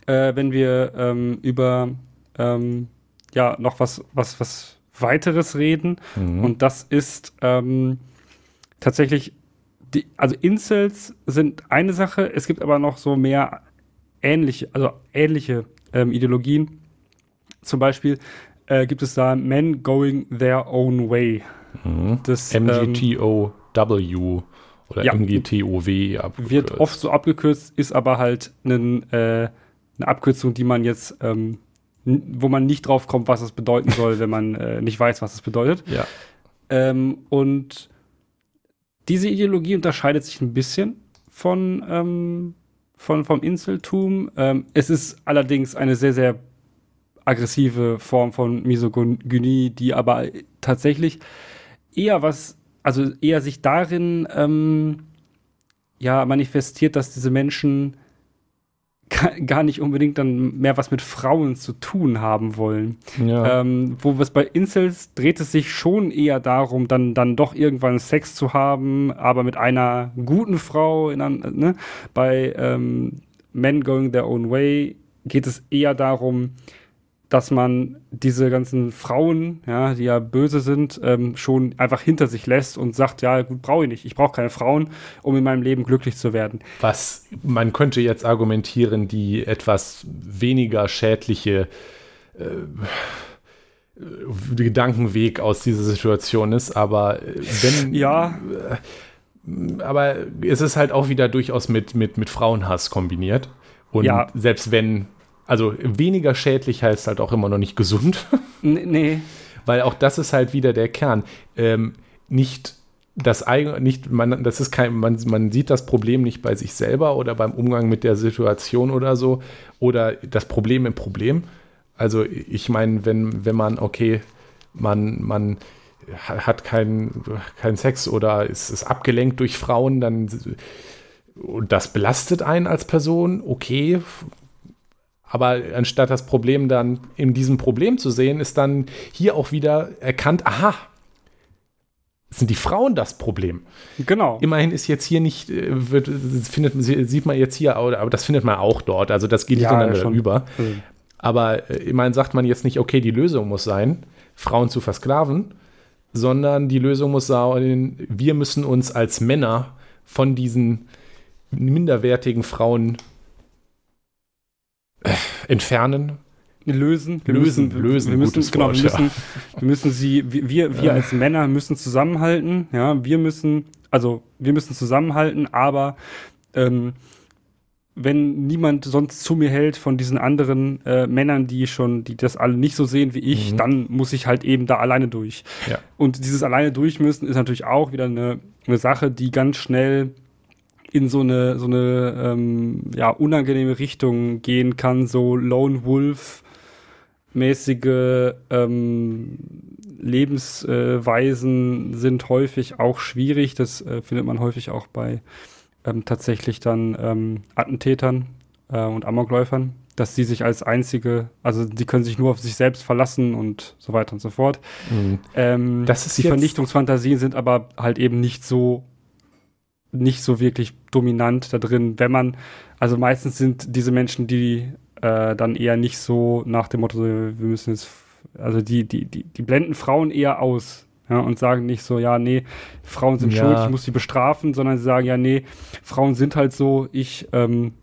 Äh, wenn wir ähm, über ähm, ja noch was, was, was weiteres reden. Mhm. Und das ist ähm, tatsächlich, die, also Incels sind eine Sache, es gibt aber noch so mehr ähnliche, also ähnliche ähm, Ideologien. Zum Beispiel äh, gibt es da Men Going Their Own Way. Mhm. Das, MGTOW oder ja, MGTOW abgekürzt. Wird oft so abgekürzt, ist aber halt ein, äh, eine Abkürzung, die man jetzt ähm, wo man nicht drauf kommt, was es bedeuten soll, wenn man äh, nicht weiß, was es bedeutet. Ja. Ähm, und diese Ideologie unterscheidet sich ein bisschen von, ähm, von vom Inseltum. Ähm, es ist allerdings eine sehr, sehr aggressive Form von Misogynie, die aber tatsächlich eher was, also eher sich darin ähm, ja manifestiert, dass diese Menschen gar nicht unbedingt dann mehr was mit Frauen zu tun haben wollen. Ja. Ähm, wo was bei Incels dreht es sich schon eher darum, dann, dann doch irgendwann Sex zu haben, aber mit einer guten Frau. In, ne? Bei ähm, Men Going Their Own Way geht es eher darum, dass man diese ganzen Frauen, ja, die ja böse sind, ähm, schon einfach hinter sich lässt und sagt, ja, gut, brauche ich nicht. Ich brauche keine Frauen, um in meinem Leben glücklich zu werden. Was man könnte jetzt argumentieren, die etwas weniger schädliche äh, Gedankenweg aus dieser Situation ist, aber wenn ja. Äh, aber es ist halt auch wieder durchaus mit, mit, mit Frauenhass kombiniert. Und ja. selbst wenn also weniger schädlich heißt halt auch immer noch nicht gesund. nee. Weil auch das ist halt wieder der Kern. Ähm, nicht das nicht, man, das ist kein, man, man sieht das Problem nicht bei sich selber oder beim Umgang mit der Situation oder so oder das Problem im Problem. Also ich meine, wenn, wenn man, okay, man, man hat keinen kein Sex oder ist, ist abgelenkt durch Frauen, dann und das belastet einen als Person, okay, aber anstatt das Problem dann in diesem Problem zu sehen, ist dann hier auch wieder erkannt, aha, sind die Frauen das Problem. Genau. Immerhin ist jetzt hier nicht, äh, wird, findet, sieht man jetzt hier, aber das findet man auch dort. Also das geht ja, ineinander ja, über. Mhm. Aber äh, immerhin sagt man jetzt nicht, okay, die Lösung muss sein, Frauen zu versklaven, sondern die Lösung muss sein, wir müssen uns als Männer von diesen minderwertigen Frauen entfernen. Lösen, lösen, lösen. Wir müssen, genau, wir müssen, ja. wir müssen sie, wir, wir als Männer müssen zusammenhalten. Ja, wir müssen, also wir müssen zusammenhalten, aber ähm, wenn niemand sonst zu mir hält von diesen anderen äh, Männern, die schon, die das alle nicht so sehen wie ich, mhm. dann muss ich halt eben da alleine durch. Ja. Und dieses alleine durch müssen ist natürlich auch wieder eine, eine Sache, die ganz schnell in so eine so eine ähm, ja unangenehme Richtung gehen kann, so Lone Wolf mäßige ähm, Lebensweisen sind häufig auch schwierig. Das äh, findet man häufig auch bei ähm, tatsächlich dann ähm, Attentätern äh, und Amokläufern, dass sie sich als einzige, also die können sich nur auf sich selbst verlassen und so weiter und so fort. Mhm. Ähm, das ist die Vernichtungsfantasien sind aber halt eben nicht so nicht so wirklich dominant da drin, wenn man, also meistens sind diese Menschen, die äh, dann eher nicht so nach dem Motto, wir müssen jetzt, also die, die, die, die blenden Frauen eher aus, ja, und sagen nicht so, ja, nee, Frauen sind ja. schuld, ich muss sie bestrafen, sondern sie sagen, ja, nee, Frauen sind halt so, ich, ähm,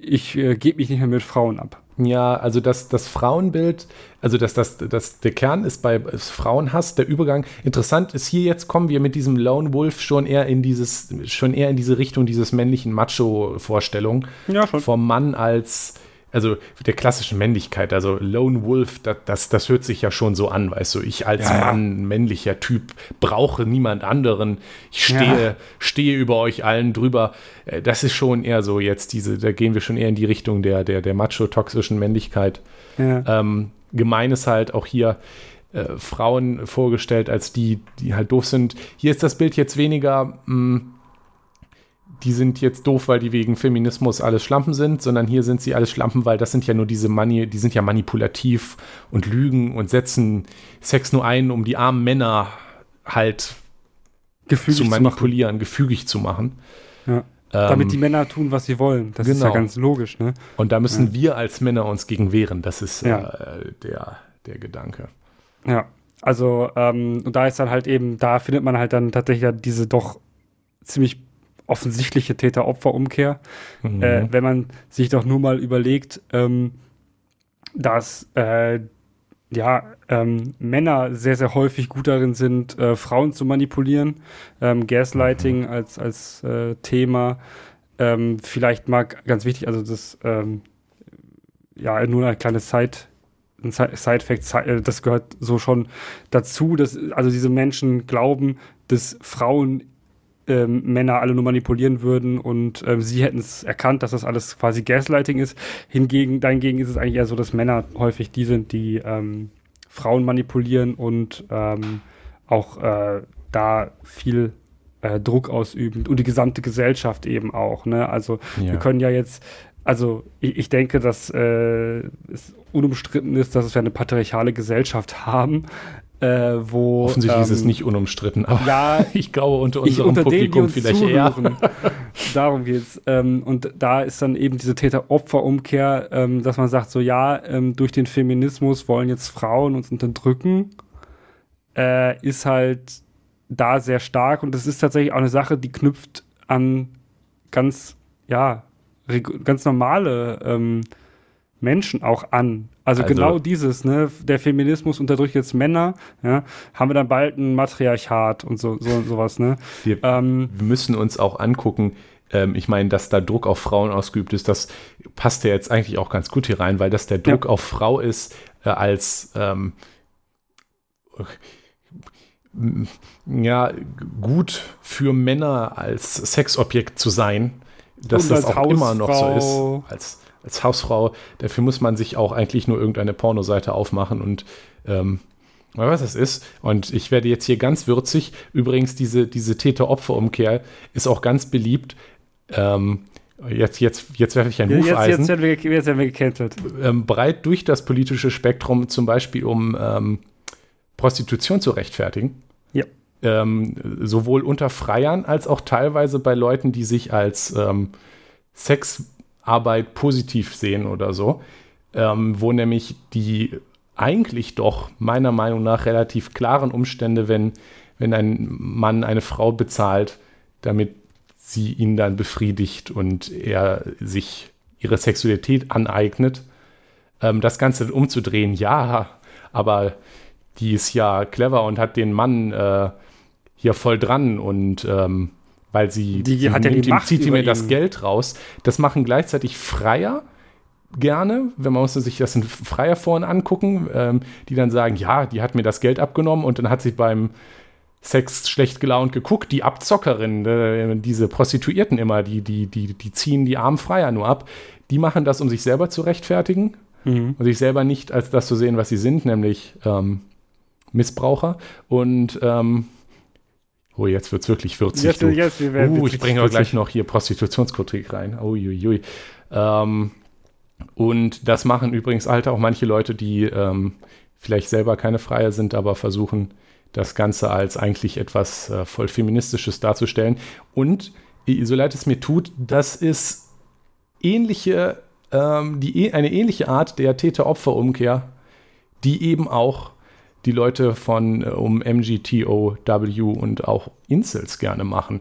ich äh, gebe mich nicht mehr mit Frauen ab. Ja, also das, das Frauenbild, also das, das, das, der Kern ist bei Frauenhass, der Übergang. Interessant ist hier jetzt kommen wir mit diesem Lone Wolf schon eher in dieses, schon eher in diese Richtung dieses männlichen Macho-Vorstellung. Ja. Vom Mann als also der klassischen Männlichkeit, also Lone Wolf, das, das, das hört sich ja schon so an, weißt du, ich als ja, Mann, männlicher Typ, brauche niemand anderen, ich stehe, ja. stehe über euch allen drüber. Äh, das ist schon eher so jetzt diese, da gehen wir schon eher in die Richtung der, der, der macho-toxischen Männlichkeit. Ja. Ähm, gemein ist halt auch hier, äh, Frauen vorgestellt als die, die halt doof sind. Hier ist das Bild jetzt weniger, mh, hm, die sind jetzt doof, weil die wegen Feminismus alles Schlampen sind, sondern hier sind sie alles Schlampen, weil das sind ja nur diese Mani, die sind ja manipulativ und lügen und setzen Sex nur ein, um die armen Männer halt gefügig zu manipulieren, zu gefügig zu machen. Ja. Damit ähm, die Männer tun, was sie wollen. Das genau. ist ja genau. ganz logisch. Ne? Und da müssen ja. wir als Männer uns gegen wehren. Das ist ja. äh, der, der Gedanke. Ja, also ähm, und da ist dann halt eben, da findet man halt dann tatsächlich diese doch ziemlich offensichtliche Täter-Opfer-Umkehr. Mhm. Äh, wenn man sich doch nur mal überlegt, ähm, dass äh, ja, ähm, Männer sehr, sehr häufig gut darin sind, äh, Frauen zu manipulieren. Ähm, Gaslighting mhm. als, als äh, Thema. Ähm, vielleicht mal ganz wichtig, also das, ähm, ja, nur ein kleines Side, ein Side-Fact, äh, das gehört so schon dazu, dass also diese Menschen glauben, dass Frauen ähm, Männer alle nur manipulieren würden und ähm, sie hätten es erkannt, dass das alles quasi Gaslighting ist. Hingegen, dahingegen ist es eigentlich eher so, dass Männer häufig die sind, die ähm, Frauen manipulieren und ähm, auch äh, da viel äh, Druck ausüben und die gesamte Gesellschaft eben auch. Ne? Also ja. wir können ja jetzt also ich, ich, denke, dass äh, es unumstritten ist, dass wir eine patriarchale Gesellschaft haben, äh, wo. Offensichtlich ähm, ist es ähm, nicht unumstritten, aber ja, ich glaube, unter unserem unter Publikum denen, vielleicht zuhören. eher. Darum geht's. Ähm, und da ist dann eben diese Täter-Opfer-Umkehr, ähm, dass man sagt, so ja, ähm, durch den Feminismus wollen jetzt Frauen uns unterdrücken, äh, ist halt da sehr stark und das ist tatsächlich auch eine Sache, die knüpft an ganz, ja, ganz normale ähm, Menschen auch an. Also, also, genau dieses, ne, der Feminismus unterdrückt jetzt Männer, ja, haben wir dann bald ein Matriarchat und so, so sowas, ne? Wir, ähm, wir müssen uns auch angucken, ähm, ich meine, dass da Druck auf Frauen ausgeübt ist, das passt ja jetzt eigentlich auch ganz gut hier rein, weil das der Druck ja. auf Frau ist, äh, als ähm, ja, gut für Männer als Sexobjekt zu sein, dass das auch Hausfrau. immer noch so ist. Als als Hausfrau, dafür muss man sich auch eigentlich nur irgendeine Pornoseite aufmachen und ähm, was das ist. Und ich werde jetzt hier ganz würzig. Übrigens, diese, diese Täter-Opfer-Umkehr ist auch ganz beliebt. Ähm, jetzt, jetzt, jetzt werfe ich ein Hufeisen. Jetzt, jetzt, werden wir, jetzt werden wir gecancelt. Ähm, breit durch das politische Spektrum, zum Beispiel um ähm, Prostitution zu rechtfertigen. Ja. Ähm, sowohl unter Freiern als auch teilweise bei Leuten, die sich als ähm, Sex Arbeit positiv sehen oder so, ähm, wo nämlich die eigentlich doch meiner Meinung nach relativ klaren Umstände, wenn, wenn ein Mann eine Frau bezahlt, damit sie ihn dann befriedigt und er sich ihre Sexualität aneignet, ähm, das Ganze umzudrehen, ja, aber die ist ja clever und hat den Mann äh, hier voll dran und ähm, weil sie, Die sie hat ja die ihm, zieht ihm das. Geld raus. Das machen gleichzeitig Freier gerne, wenn man muss sich das in Freier Foren angucken, ähm, die dann sagen, ja, die hat mir das Geld abgenommen und dann hat sie beim Sex schlecht gelaunt geguckt. Die Abzockerin, äh, diese Prostituierten immer, die, die, die, die ziehen die armen Freier nur ab. Die machen das, um sich selber zu rechtfertigen Mhm. und sich selber nicht als das zu sehen, was sie sind, nämlich ähm, Missbraucher. Und ähm, oh, jetzt wird es wirklich würzig. Jetzt, du. jetzt, wir werden Uh, ich bringe aber gleich noch hier Prostitutionskritik rein. Uiuiui. Ähm, und das machen übrigens halt auch manche Leute, die ähm, vielleicht selber keine Freier sind, aber versuchen, das Ganze als eigentlich etwas äh, voll Feministisches darzustellen. Und so leid es mir tut, das ist ähnliche, ähm, die, eine ähnliche Art der Täter-Opfer-Umkehr, die eben auch die Leute von äh, um MGTOW und auch Incels gerne machen.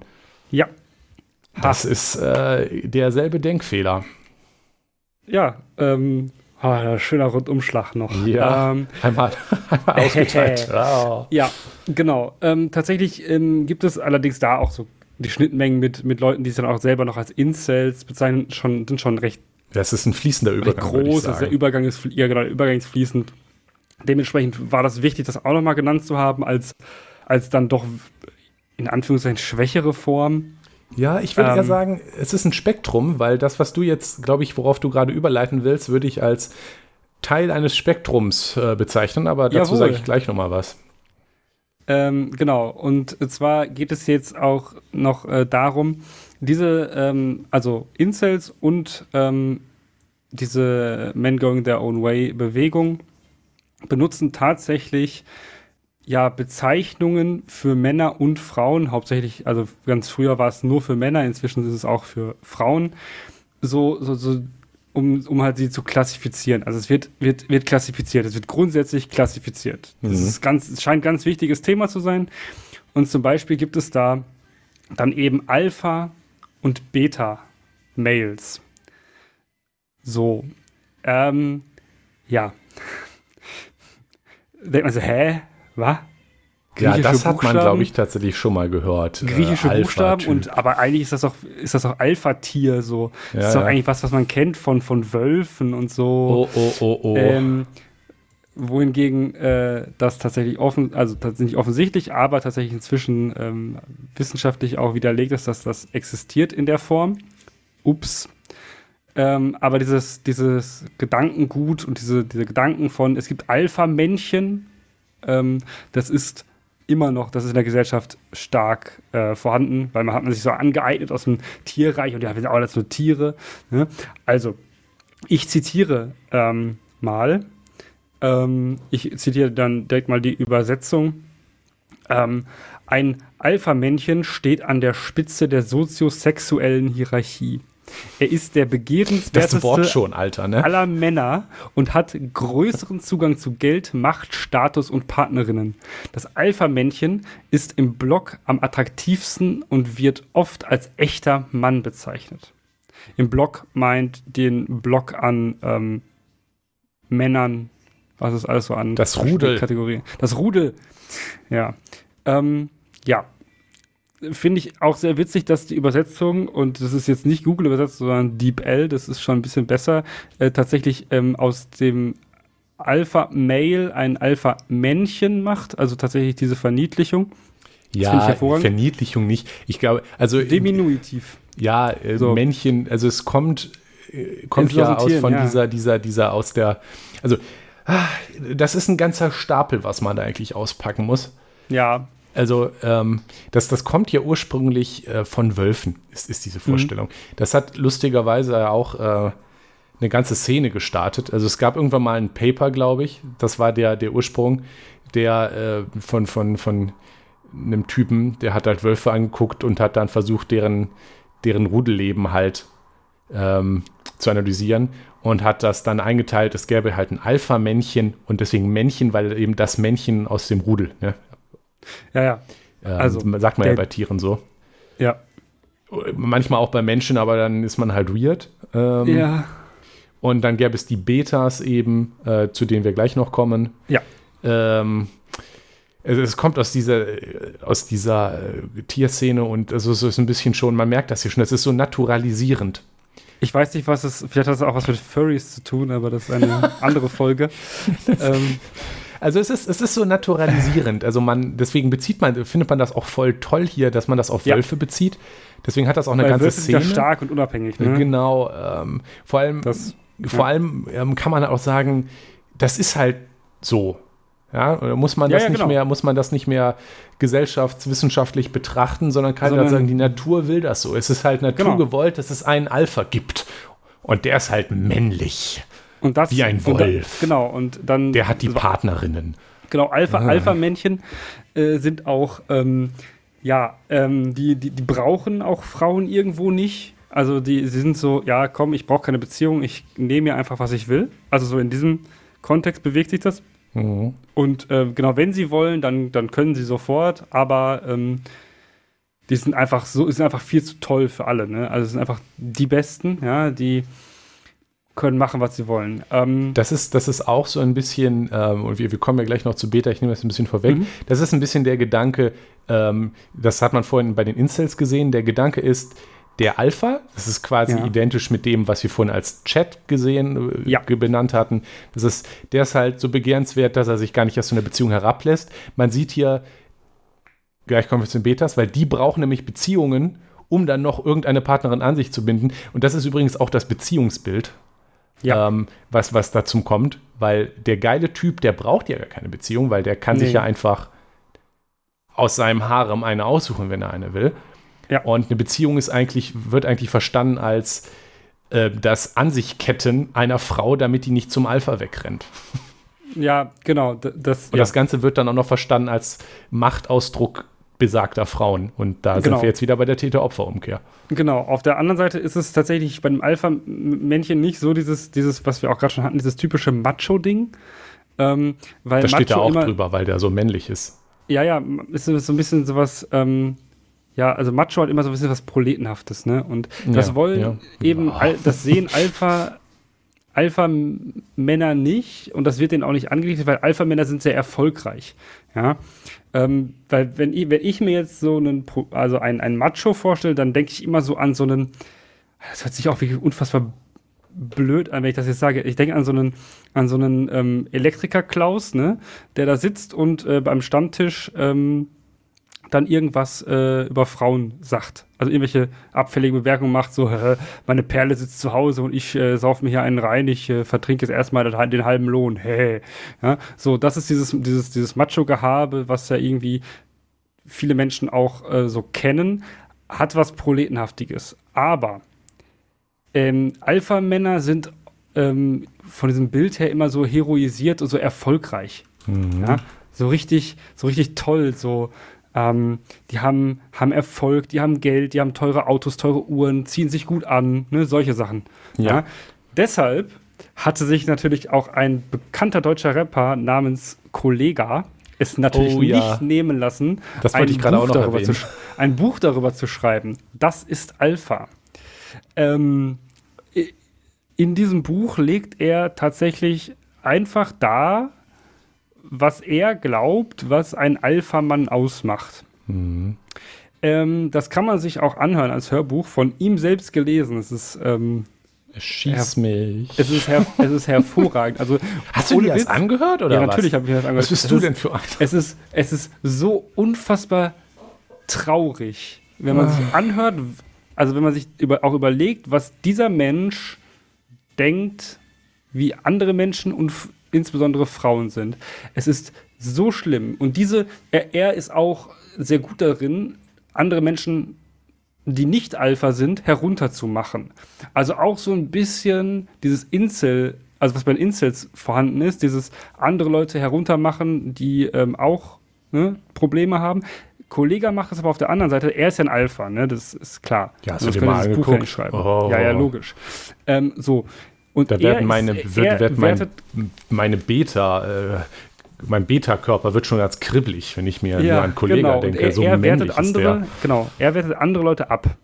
Ja. Das ist äh, derselbe Denkfehler. Ja, ähm, ah, schöner Rundumschlag noch. Ja. Ähm, Einmal, einmal ausgeteilt. Ja. ja, genau. Ähm, tatsächlich ähm, gibt es allerdings da auch so die Schnittmengen mit, mit Leuten, die sich dann auch selber noch als Incels bezeichnen, schon, sind schon recht, Das ist ein fließender Übergang. würde ich groß. Also. Übergang ist, ja, genau, der Übergang ist fließend. Dementsprechend war das wichtig, das auch nochmal genannt zu haben, als, als dann doch in Anführungszeichen schwächere Form. Ja, ich würde eher Ähm, sagen, es ist ein Spektrum, weil das, was du jetzt, glaube ich, worauf du gerade überleiten willst, würde ich als Teil eines Spektrums äh, bezeichnen, aber dazu sage ich gleich nochmal was. Ähm, genau, und zwar geht es jetzt auch noch äh, darum, diese, ähm, also Incels und ähm, diese Men Going Their Own Way Bewegung benutzen tatsächlich ja Bezeichnungen für Männer und Frauen, hauptsächlich, also ganz früher war es nur für Männer, inzwischen ist es auch für Frauen, so, so, so um, um halt sie zu klassifizieren. Also es wird, wird, wird klassifiziert, es wird grundsätzlich klassifiziert. Das Mhm. ist ganz, es scheint ein ganz wichtiges Thema zu sein. Und zum Beispiel gibt es da dann eben Alpha und Beta Males. So. Ähm, ja. Denkt man so, hä? Was? Ja, das hat man, glaube ich, tatsächlich schon mal gehört. griechische Äh, Buchstaben und aber eigentlich ist das doch ist das doch Alpha-Tier so. das Ja, ist doch ja. eigentlich was, was man kennt von von Wölfen und so. Oh, oh, oh, oh. Ähm, wohingegen äh, das tatsächlich offen, also tatsächlich offensichtlich, aber tatsächlich inzwischen ähm, wissenschaftlich auch widerlegt ist, dass das existiert in der Form. Ups. Ähm, aber dieses, dieses Gedankengut und diese, diese Gedanken von, es gibt Alpha-Männchen, ähm, das ist immer noch, das ist in der Gesellschaft stark äh, vorhanden, weil man hat man sich so angeeignet aus dem Tierreich und ja, wir sind auch alles nur Tiere. Ne? Also, ich zitiere ähm, mal, ähm, ich zitiere dann direkt mal die Übersetzung. Ähm, ein Alpha-Männchen steht an der Spitze der soziosexuellen Hierarchie. Er ist der das begehrenswerteste Wort schon, Alter, ne? aller Männer und hat größeren Zugang zu Geld, Macht, Status und Partnerinnen. Das Alpha-Männchen ist im Block am attraktivsten und wird oft als echter Mann bezeichnet. Im Block meint den Block an ähm, Männern, was ist alles so an Das Rudel. Kategorien. Das Rudel, ja. Ähm, ja, finde ich auch sehr witzig, dass die Übersetzung, und das ist jetzt nicht Google übersetzt, sondern DeepL, das ist schon ein bisschen besser, äh, tatsächlich ähm, aus dem Alpha-Male ein Alpha-Männchen macht, also tatsächlich diese Verniedlichung. Ja. Verniedlichung nicht. Ich glaube, also Diminutiv. ja, äh, So. Männchen, also es kommt, äh, kommt Es ja aus von ja. dieser, dieser, dieser aus der, also ah, das ist ein ganzer Stapel, was man da eigentlich auspacken muss. Ja, Also, ähm, das, das kommt ja ursprünglich äh, von Wölfen, ist, ist Mhm. diese Vorstellung. Das hat lustigerweise auch äh, eine ganze Szene gestartet. Also es gab irgendwann mal ein Paper, glaube ich, das war der, der Ursprung, der äh, von, von, von einem Typen, der hat halt Wölfe angeguckt und hat dann versucht, deren, deren Rudelleben halt ähm, zu analysieren und hat das dann eingeteilt, es gäbe halt ein Alpha-Männchen und deswegen Männchen, weil eben das Männchen aus dem Rudel, ne? Ja, ja, Ähm, Also, sagt man ja bei Tieren so. ja. Manchmal auch bei Menschen, aber dann ist man halt weird. Ähm, Ja, Und dann gäbe es die Betas eben, äh, zu denen wir gleich noch kommen. Ja. Ähm, also es kommt aus dieser, aus dieser äh, Tierszene und also so ist ein bisschen schon, man merkt das hier schon, es ist so naturalisierend. Ich weiß nicht, was es, vielleicht hat es auch was mit Furries zu tun, aber das ist eine andere Folge. ähm, also es ist, es ist so naturalisierend. Also man, deswegen bezieht man, findet man das auch voll toll hier, dass man das auf Wölfe ja. bezieht. Deswegen hat das auch eine Weil ganze Wölfe Szene. Sind ja stark und unabhängig. Ne? Genau. Ähm, vor allem, das, vor ja. allem ähm, kann man auch sagen, das ist halt so. Ja, oder muss man das ja, ja, nicht genau. mehr, muss man das nicht mehr gesellschaftswissenschaftlich betrachten, sondern kann sondern, halt sagen, die Natur will das so. Es ist halt naturgewollt, genau. dass es einen Alpha gibt. Und der ist halt männlich. Und das, wie ein Wolf. Da, genau, und dann. Der hat die Partnerinnen. Genau, Alpha, ah. Alpha-Männchen äh, sind auch, ähm, ja, ähm, die, die, die brauchen auch Frauen irgendwo nicht. Also die, sie sind so, ja, komm, ich brauche keine Beziehung, ich nehme mir einfach, was ich will. Also so in diesem Kontext bewegt sich das. Mhm. Und äh, genau, wenn sie wollen, dann, dann können sie sofort, aber ähm, die sind einfach so, sind einfach viel zu toll für alle. Ne? Also es sind einfach die Besten, ja, die können machen, was sie wollen. Ähm, das, ist, das ist auch so ein bisschen, ähm, und wir, wir kommen ja gleich noch zu Beta, ich nehme das ein bisschen vorweg. Mhm. Das ist ein bisschen der Gedanke, ähm, das hat man vorhin bei den Incels gesehen, der Gedanke ist, der Alpha, das ist quasi ja. identisch mit dem, was wir vorhin als Chat gesehen, äh, ja. benannt hatten. Das ist, der ist halt so begehrenswert, dass er sich gar nicht aus so einer Beziehung herablässt. Man sieht hier, gleich kommen wir zu den Betas, weil die brauchen nämlich Beziehungen, um dann noch irgendeine Partnerin an sich zu binden. Und das ist übrigens auch das Beziehungsbild, ja. ähm, was, was dazu kommt, weil der geile Typ, der braucht ja gar keine Beziehung, weil der kann nee. sich ja einfach aus seinem Harem eine aussuchen, wenn er eine will. Ja. Und eine Beziehung ist eigentlich, wird eigentlich verstanden als äh, das An sich Ketten einer Frau, damit die nicht zum Alpha wegrennt. Ja, genau. Das, und ja. das Ganze wird dann auch noch verstanden als Machtausdruck besagter Frauen. Und da genau. sind wir jetzt wieder bei der Täter-Opfer-Umkehr. Genau. Auf der anderen Seite ist es tatsächlich bei dem Alpha-Männchen nicht so dieses, dieses, was wir auch gerade schon hatten, dieses typische Macho-Ding. Ähm, weil das steht da auch drüber, weil der so männlich ist. Ja, ja, ist so ein bisschen sowas, ähm, ja, also Macho hat immer so ein bisschen was Proletenhaftes, ne? Und das ja, wollen ja. eben, al, das sehen Alpha, Alpha-Männer nicht und das wird denen auch nicht angerichtet, weil Alpha-Männer sind sehr erfolgreich, ja. Ähm, weil wenn ich, wenn ich mir jetzt so einen, also einen, einen Macho vorstelle, dann denke ich immer so an so einen, das hört sich auch wirklich unfassbar blöd an, wenn ich das jetzt sage. Ich denke an so einen, an so einen ähm, Elektriker Klaus, ne, der da sitzt und äh, beim Stammtisch ähm, dann irgendwas äh, über Frauen sagt. Also irgendwelche abfällige Bemerkungen macht, so, äh, meine Perle sitzt zu Hause und ich äh, sauf mir hier einen rein, ich äh, vertrinke jetzt erstmal den, den halben Lohn. Hey. Ja, so, das ist dieses, dieses, dieses Macho-Gehabe, was ja irgendwie viele Menschen auch äh, so kennen, hat was Proletenhaftiges. Aber ähm, Alpha-Männer sind ähm, von diesem Bild her immer so heroisiert und so erfolgreich. Mhm. Ja? So richtig, so richtig toll, so ähm, die haben, haben Erfolg, die haben Geld, die haben teure Autos, teure Uhren, ziehen sich gut an, ne, solche Sachen. Ja. ja. Deshalb hatte sich natürlich auch ein bekannter deutscher Rapper namens Kollega es natürlich oh, ja. nicht nehmen lassen, das wollte ich gerade auch noch darüber zu, ein Buch darüber zu schreiben. Das ist Alpha. Ähm, in diesem Buch legt er tatsächlich einfach dar, was er glaubt, was ein Alpha-Mann ausmacht. Mhm. Ähm, das kann man sich auch anhören als Hörbuch, von ihm selbst gelesen. Es ist. Ähm, Schieß mich. Es ist, es ist hervorragend. Also, Hast du dir das angehört? Oder ja, natürlich habe ich mir das angehört. Was bist es du ist, denn für ein? Es ist, es ist so unfassbar traurig, wenn man ah. sich anhört, also wenn man sich über, auch überlegt, was dieser Mensch denkt, wie andere Menschen und insbesondere Frauen sind. Es ist so schlimm. Und diese, er, er ist auch sehr gut darin, andere Menschen, die nicht Alpha sind, herunterzumachen. Also auch so ein bisschen dieses Incel, also was bei den Incels vorhanden ist, dieses andere Leute heruntermachen, die ähm, auch ne, Probleme haben. Kollege macht es aber auf der anderen Seite, er ist ja ein Alpha, ne? Das ist klar. Ja, hast du dir mal angeguckt? Oh. Ja, ja, logisch. Ähm, so, und da werden meine, ist, wird, wird mein, meine Beta, äh, mein Beta-Körper wird schon ganz kribbelig, wenn ich mir ja, nur an Kollegen genau. denke. Er, so er wertet andere, Genau, er wertet andere Leute ab,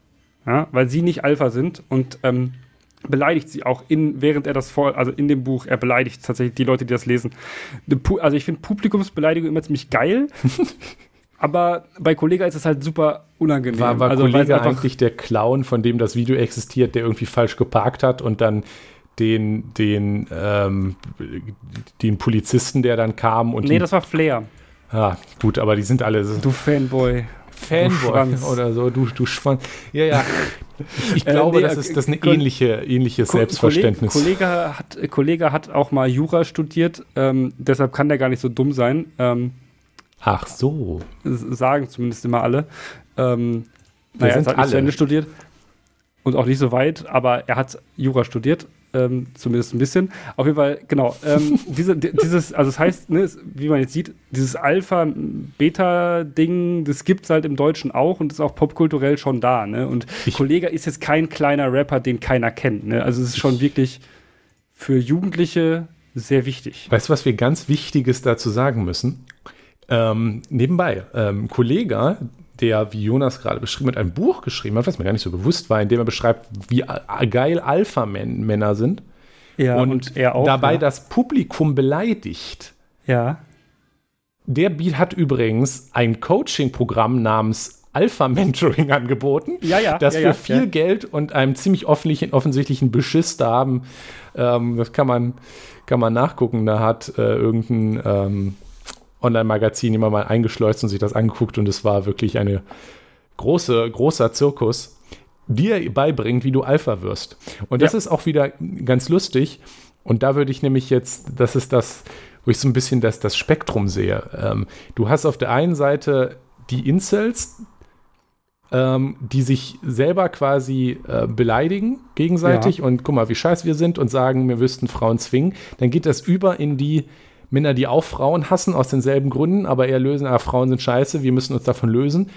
ja, weil sie nicht Alpha sind. Und ähm, beleidigt sie auch in, während er das vor, also in dem Buch, er beleidigt tatsächlich die Leute, die das lesen. Also ich finde Publikumsbeleidigung immer ziemlich geil. aber bei Kollega ist es halt super unangenehm. War, war also, Kollega eigentlich der Clown, von dem das Video existiert, der irgendwie falsch geparkt hat und dann den, den, ähm, den Polizisten, der dann kam und. Nee, das war Flair. Ah, gut, aber die sind alle. Du Fanboy. Fanboy oder so, du, du Schwanz. Ja, ja. Ich, ich glaube, äh, nee, das ist das ist eine ähnliche, ähnliches Ko Selbstverständnis. Kollege hat, Kollege hat auch mal Jura studiert, ähm, deshalb kann der gar nicht so dumm sein. Ähm, Ach so. Sagen zumindest immer alle. Ähm, naja, er hat alle. studiert und auch nicht so weit, aber er hat Jura studiert ähm, zumindest ein bisschen. Auf jeden Fall, genau. Ähm, diese, dieses, also das heißt, ne, wie man jetzt sieht, dieses Alpha-Beta-Ding, das gibt es halt im Deutschen auch und ist auch popkulturell schon da. Ne? Und ich Kollege ist jetzt kein kleiner Rapper, den keiner kennt. Ne? Also es ist schon wirklich für Jugendliche sehr wichtig. Weißt du, was wir ganz Wichtiges dazu sagen müssen? Ähm, nebenbei, ähm, Kollege, der, wie Jonas gerade beschrieben hat, ein Buch geschrieben hat, was mir gar nicht so bewusst war, in dem er beschreibt, wie geil Alpha-Männer sind. Ja, und, und er auch, dabei ja. das Publikum beleidigt. Ja. Der hat übrigens ein Coaching-Programm namens Alpha Mentoring angeboten, ja, ja, das ja, für viel. Geld und einem ziemlich offensichtlichen, offensichtlichen Beschiss da haben. Ähm, das kann man, kann man nachgucken. Da hat äh, irgendein ähm, Online-Magazin immer mal eingeschleust und sich das angeguckt und es war wirklich eine große, großer Zirkus, dir beibringt, wie du Alpha wirst. Und das ja. ist auch wieder ganz lustig. Und da würde ich nämlich jetzt, das ist das, wo ich so ein bisschen das, das Spektrum sehe. Ähm, du hast auf der einen Seite die Incels, ähm, die sich selber quasi äh, beleidigen gegenseitig ja. und guck mal, wie scheiße wir sind und sagen, wir wüssten Frauen zwingen. Dann geht das über in die, Männer, die auch Frauen hassen, aus denselben Gründen, aber eher lösen, ah, Frauen sind scheiße, wir müssen uns davon lösen.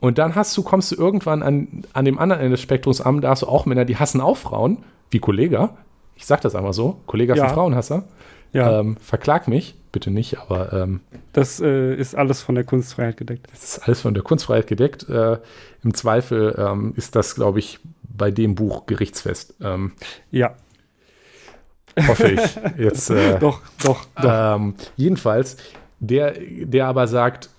Und dann hast du, kommst du irgendwann an, an dem anderen Ende des Spektrums an, da hast du auch Männer, die hassen auch Frauen, wie Kollega. Ich sag das einmal so. Kollega ist ja. ein Frauenhasser. Ja. Ähm, verklag mich, bitte nicht, aber. Ähm, das äh, ist alles von der Kunstfreiheit gedeckt. Das ist alles von der Kunstfreiheit gedeckt. Äh, Im Zweifel ähm, ist das, glaube ich, bei dem Buch gerichtsfest. Ähm, ja, Hoffe ich. Jetzt, äh, doch, doch. doch. Ähm, jedenfalls, der, der aber sagt,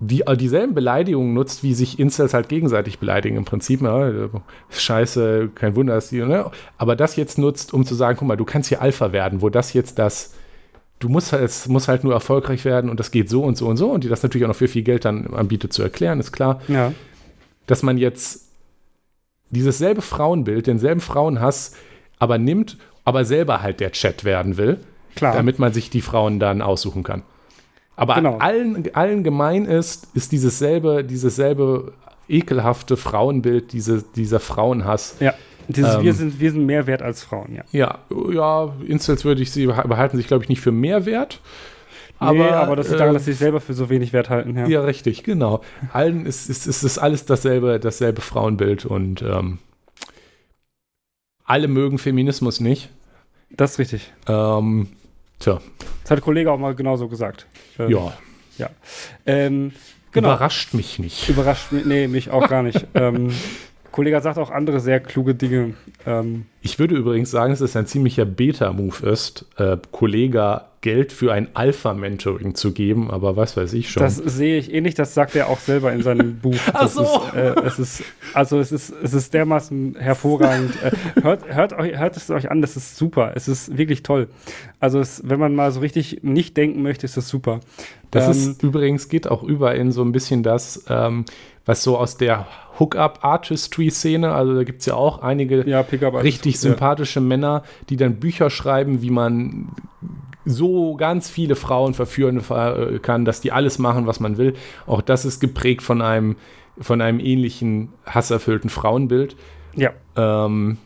die äh, dieselben Beleidigungen nutzt, wie sich Incels halt gegenseitig beleidigen im Prinzip. Ne? Scheiße, kein Wunder, dass die, ne? aber das jetzt nutzt, um zu sagen, guck mal, du kannst hier Alpha werden, wo das jetzt das, du musst halt, es muss halt nur erfolgreich werden und das geht so und so und so und die das natürlich auch noch für viel Geld dann anbietet zu erklären, ist klar. Ja. Dass man jetzt dieses selbe Frauenbild, denselben Frauenhass, aber nimmt aber selber halt der Chat werden will, Klar. damit man sich die Frauen dann aussuchen kann. Aber genau. allen, allen gemein ist, ist dieses selbe, dieses selbe ekelhafte Frauenbild, diese, dieser Frauenhass. Ja. Dieses ähm, wir, sind, wir sind mehr wert als Frauen, ja. Ja, ja, Incels würde ich sie behalten sich, glaube ich, nicht für mehr wert. Aber, nee, aber das liegt daran, äh, dass sie sich selber für so wenig Wert halten. Ja, ja richtig, genau. Allen ist, ist, ist, ist alles dasselbe, dasselbe Frauenbild und ähm, alle mögen Feminismus nicht. Das ist richtig. Ähm, tja. Das hat der Kollege auch mal genauso gesagt. Ähm, ja. Ja. Ähm, genau. Überrascht mich nicht. Überrascht mich, nee, mich auch gar nicht. ähm, Kollege sagt auch andere sehr kluge Dinge. Ähm, ich würde übrigens sagen, dass es ein ziemlicher Beta-Move ist, äh, Kollege Geld für ein Alpha-Mentoring zu geben, aber was weiß ich schon. Das sehe ich ähnlich, das sagt er auch selber in seinem Buch. Ach so. Ist, äh, es ist, also es ist, es ist dermaßen hervorragend. äh, hört, hört, euch, hört es euch an, das ist super. Es ist wirklich toll. Also es, wenn man mal so richtig nicht denken möchte, ist das super. Das ähm, ist übrigens, geht auch über in so ein bisschen das, ähm, was so aus der Hookup-Artistry-Szene, also da gibt es ja auch einige ja, richtig sympathische ja. Männer, die dann Bücher schreiben, wie man so ganz viele Frauen verführen kann, dass die alles machen, was man will. Auch das ist geprägt von einem, von einem ähnlichen hasserfüllten Frauenbild. Ja. Ähm,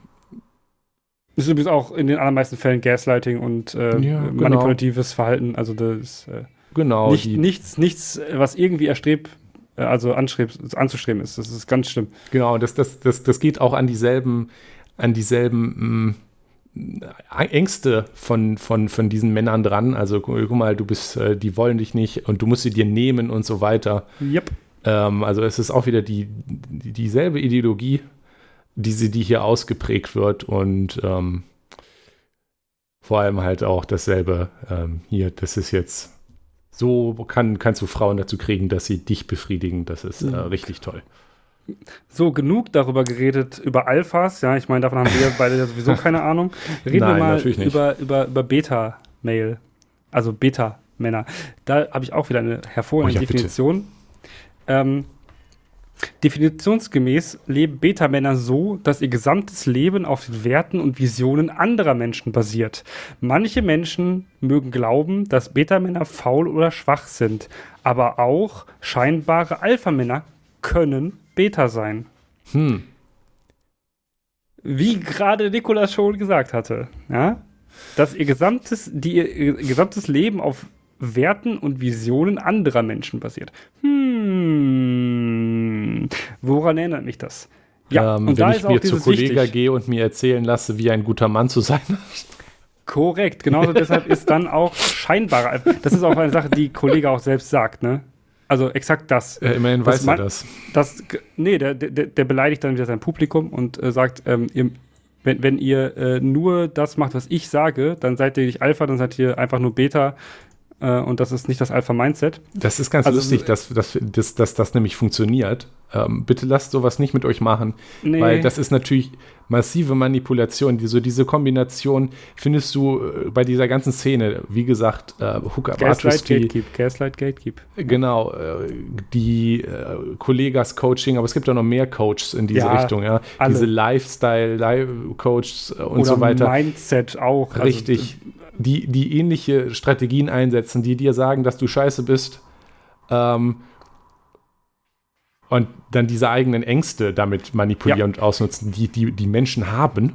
ist übrigens auch in den allermeisten Fällen Gaslighting und äh, ja, genau. manipulatives Verhalten. Also das ist äh, genau, nicht, nichts, nichts, was irgendwie erstrebt, äh, also anzustreben ist. Das ist ganz schlimm. Genau, das, das, das, das geht auch an dieselben, an dieselben mh, Ängste von, von, von diesen Männern dran. Also guck mal, du bist, äh, die wollen dich nicht und du musst sie dir nehmen und so weiter. Yep. Ähm, also es ist auch wieder die, die dieselbe Ideologie. diese, die hier ausgeprägt wird und ähm, vor allem halt auch dasselbe ähm, hier, das ist jetzt so kann, kannst du Frauen dazu kriegen, dass sie dich befriedigen. Das ist äh, richtig toll. So, genug darüber geredet, über Alphas. Ja, ich meine, davon haben wir beide ja sowieso keine Ahnung. Reden Nein, wir mal über, über, über Beta-Mail. Also Beta-Männer. Da habe ich auch wieder eine hervorragende oh, ja, Definition. Ähm, Definitionsgemäß leben Beta-Männer so, dass ihr gesamtes Leben auf den Werten und Visionen anderer Menschen basiert. Manche Menschen mögen glauben, dass Beta-Männer faul oder schwach sind, aber auch scheinbare Alpha-Männer können Beta sein. Hm. Wie gerade Nikolas schon gesagt hatte, ja, dass ihr gesamtes, die, ihr gesamtes Leben auf Werten und Visionen anderer Menschen basiert. Hm, woran erinnert mich das? Ja, ähm, und wenn da ich mir zu Kollegen gehe und mir erzählen lasse, wie ein guter Mann zu sein hat. Korrekt, genauso deshalb ist dann auch scheinbar. Das ist auch eine Sache, die Kollege auch selbst sagt, ne? Also exakt das. Ja, immerhin weiß er das. das. Nee, der, der, der beleidigt dann wieder sein Publikum und äh, sagt, ähm, ihr, wenn, wenn ihr äh, nur das macht, was ich sage, dann seid ihr nicht Alpha, dann seid ihr einfach nur Beta äh, und das ist nicht das Alpha-Mindset. Das ist ganz also, lustig, dass, dass, dass, dass das nämlich funktioniert. Ähm, bitte lasst sowas nicht mit euch machen, nee. weil das ist natürlich massive Manipulation. Die, so diese Kombination findest du äh, bei dieser ganzen Szene, wie gesagt, äh, Hooker Gaslight Gatekeep, Gaslight Gatekeep. Genau, äh, die äh, Kollegas Coaching, aber es gibt auch noch mehr Coaches in diese ja, Richtung, ja. Alle. Diese Lifestyle-Coaches und Oder so weiter. Mindset auch. Also Richtig. Also, die, die ähnliche Strategien einsetzen, die dir sagen, dass du scheiße bist. Ähm, und dann diese eigenen Ängste damit manipulieren ja. und ausnutzen, die, die die Menschen haben.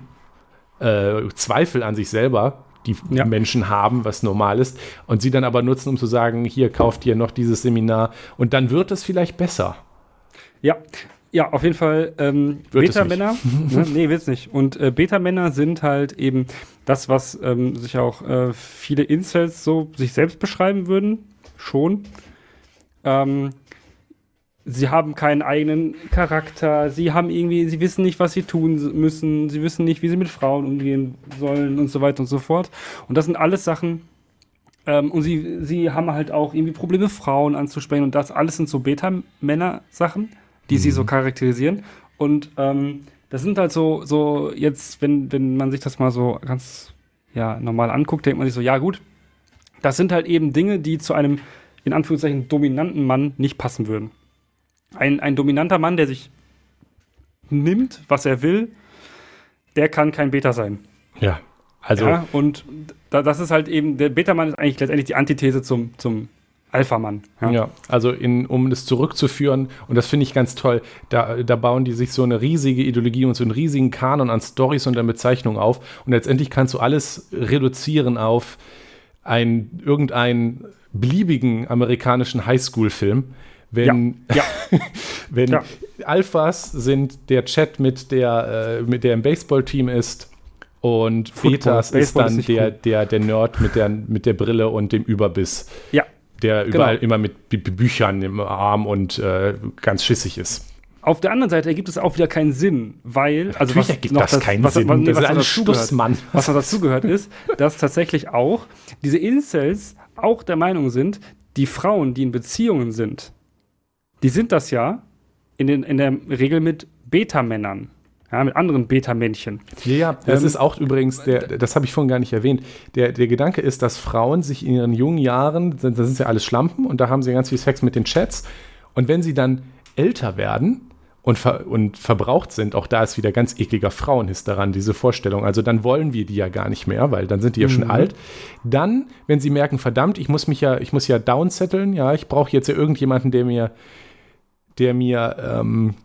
Äh, Zweifel an sich selber, die ja. Menschen haben, was normal ist. Und sie dann aber nutzen, um zu sagen, hier kauft ihr noch dieses Seminar. Und dann wird es vielleicht besser. Ja, ja, auf jeden Fall ähm, Beta-Männer. ne, nee, wird's nicht. Und äh, Beta-Männer sind halt eben das, was ähm, sich auch äh, viele Incels so sich selbst beschreiben würden. Schon. Ähm, sie haben keinen eigenen Charakter. Sie haben irgendwie, sie wissen nicht, was sie tun müssen. Sie wissen nicht, wie sie mit Frauen umgehen sollen und so weiter und so fort. Und das sind alles Sachen, ähm, und sie, sie haben halt auch irgendwie Probleme, Frauen anzusprechen. Und das alles sind so Beta-Männer-Sachen die mhm. sie so mhm. charakterisieren. Und ähm, das sind halt so, so jetzt, wenn, wenn man sich das mal so ganz ja, normal anguckt, denkt man sich so, ja gut, das sind halt eben Dinge, die zu einem, in Anführungszeichen, dominanten Mann nicht passen würden. Ein, ein dominanter Mann, der sich nimmt, was er will, der kann kein Beta sein. Ja, also. Ja, und da, das ist halt eben, der Beta-Mann ist eigentlich letztendlich die Antithese zum, zum Alpha-Mann. Ja. ja, also in, um das zurückzuführen, und das finde ich ganz toll, da, da bauen die sich so eine riesige Ideologie und so einen riesigen Kanon an Stories und an Bezeichnungen auf. Und letztendlich kannst du alles reduzieren auf einen, irgendeinen beliebigen amerikanischen Highschool-Film. Wenn, ja. ja. wenn. Alphas sind der Chat mit der, äh, mit der im Baseball-Team ist und Football. Betas Baseball ist dann ist der, der, der Nerd mit der, mit der Brille und dem Überbiss. Ja, der genau. überall immer mit B Büchern im Arm und äh, ganz schissig ist. Auf der anderen Seite ergibt es auch wieder keinen Sinn, weil, also was ergibt noch das, das keinen was, Sinn. Was, was, das ist ein Mann. Was noch dazugehört ist, dass tatsächlich auch diese Incels auch der Meinung sind, die Frauen, die in Beziehungen sind, die sind das ja in, den, in der Regel mit Beta-Männern ja, mit anderen Beta-Männchen. Ja, ja, das ähm, ist auch übrigens, der, das habe ich vorhin gar nicht erwähnt. Der, der Gedanke ist, dass Frauen sich in ihren jungen Jahren, da sind ja alles Schlampen und da haben sie ganz viel Sex mit den Chats. Und wenn sie dann älter werden und, ver, und verbraucht sind, auch da ist wieder ganz ekliger Frauenhiss daran, diese Vorstellung. Also dann wollen wir die ja gar nicht mehr, weil dann sind die ja mhm. schon alt. Dann, wenn sie merken, verdammt, ich muss mich ja, ich muss ja downsetteln, ja, ich brauche jetzt ja irgendjemanden, der mir, der mir, ähm,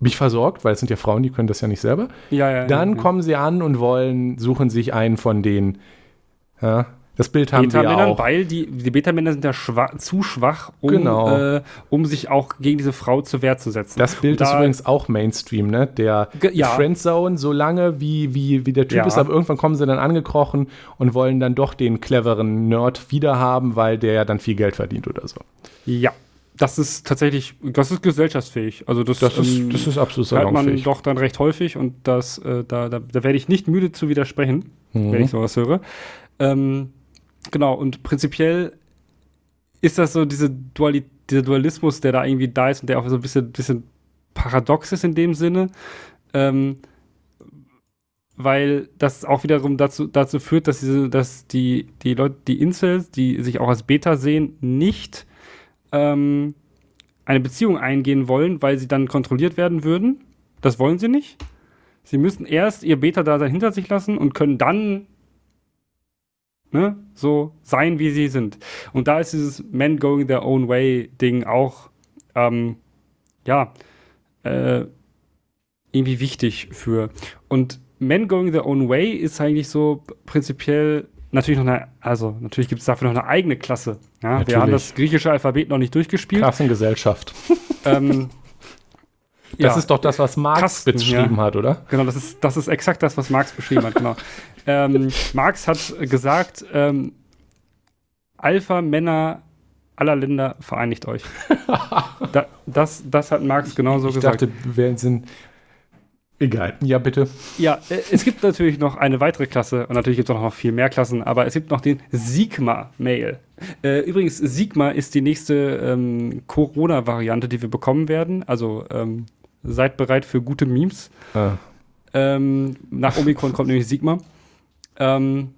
mich versorgt, weil es sind ja Frauen, die können das ja nicht selber. Ja, ja, Dann ja, kommen sie an und wollen, suchen sich einen von den, ja, das Bild haben wir auch. Weil die, die Beta-Männer sind ja schwach, zu schwach, um, genau. äh, um sich auch gegen diese Frau zur Wehr zu setzen. Das Bild da, ist übrigens auch Mainstream, ne? Der ja. Friendzone, so lange wie, wie, wie der Typ ja. ist, aber irgendwann kommen sie dann angekrochen und wollen dann doch den cleveren Nerd wiederhaben, weil der ja dann viel Geld verdient oder so. Ja, das ist tatsächlich, das ist gesellschaftsfähig. Also das, das, ist, ähm, das ist absolut hört man doch dann recht häufig und das, äh, da, da, da werde ich nicht müde zu widersprechen, mhm. wenn ich sowas höre. Ähm, genau, und prinzipiell ist das so diese Duali dieser Dualismus, der da irgendwie da ist und der auch so ein bisschen, bisschen paradox ist in dem Sinne. Ähm, weil das auch wiederum dazu, dazu führt, dass, diese, dass die, die Leute, die Incels, die sich auch als Beta sehen, nicht ähm, eine Beziehung eingehen wollen, weil sie dann kontrolliert werden würden. Das wollen sie nicht. Sie müssen erst ihr Beta-Dasein hinter sich lassen und können dann ne, so sein, wie sie sind. Und da ist dieses Men Going Their Own Way-Ding auch, ähm, ja, äh, irgendwie wichtig für. Und Men Going Their Own Way ist eigentlich so prinzipiell natürlich noch eine, also natürlich gibt es dafür noch eine eigene Klasse. Ja? Wir haben das griechische Alphabet noch nicht durchgespielt. Klassengesellschaft. ähm, das ja, ist doch das, was Marx Kasten, beschrieben ja. hat, oder? Genau, das ist, das ist exakt das, was Marx beschrieben hat, genau. ähm, Marx hat gesagt, ähm, Alpha-Männer aller Länder vereinigt euch. da, das, das hat Marx genauso ich gesagt. Ich dachte, wir sind Egal. Ja, bitte. Ja, äh, es gibt natürlich noch eine weitere Klasse und natürlich gibt es auch noch viel mehr Klassen, aber es gibt noch den Sigma-Mail. Äh, übrigens, Sigma ist die nächste ähm, Corona-Variante, die wir bekommen werden. Also ähm, seid bereit für gute Memes. Ah. Ähm, nach Omikron kommt nämlich Sigma. Ähm,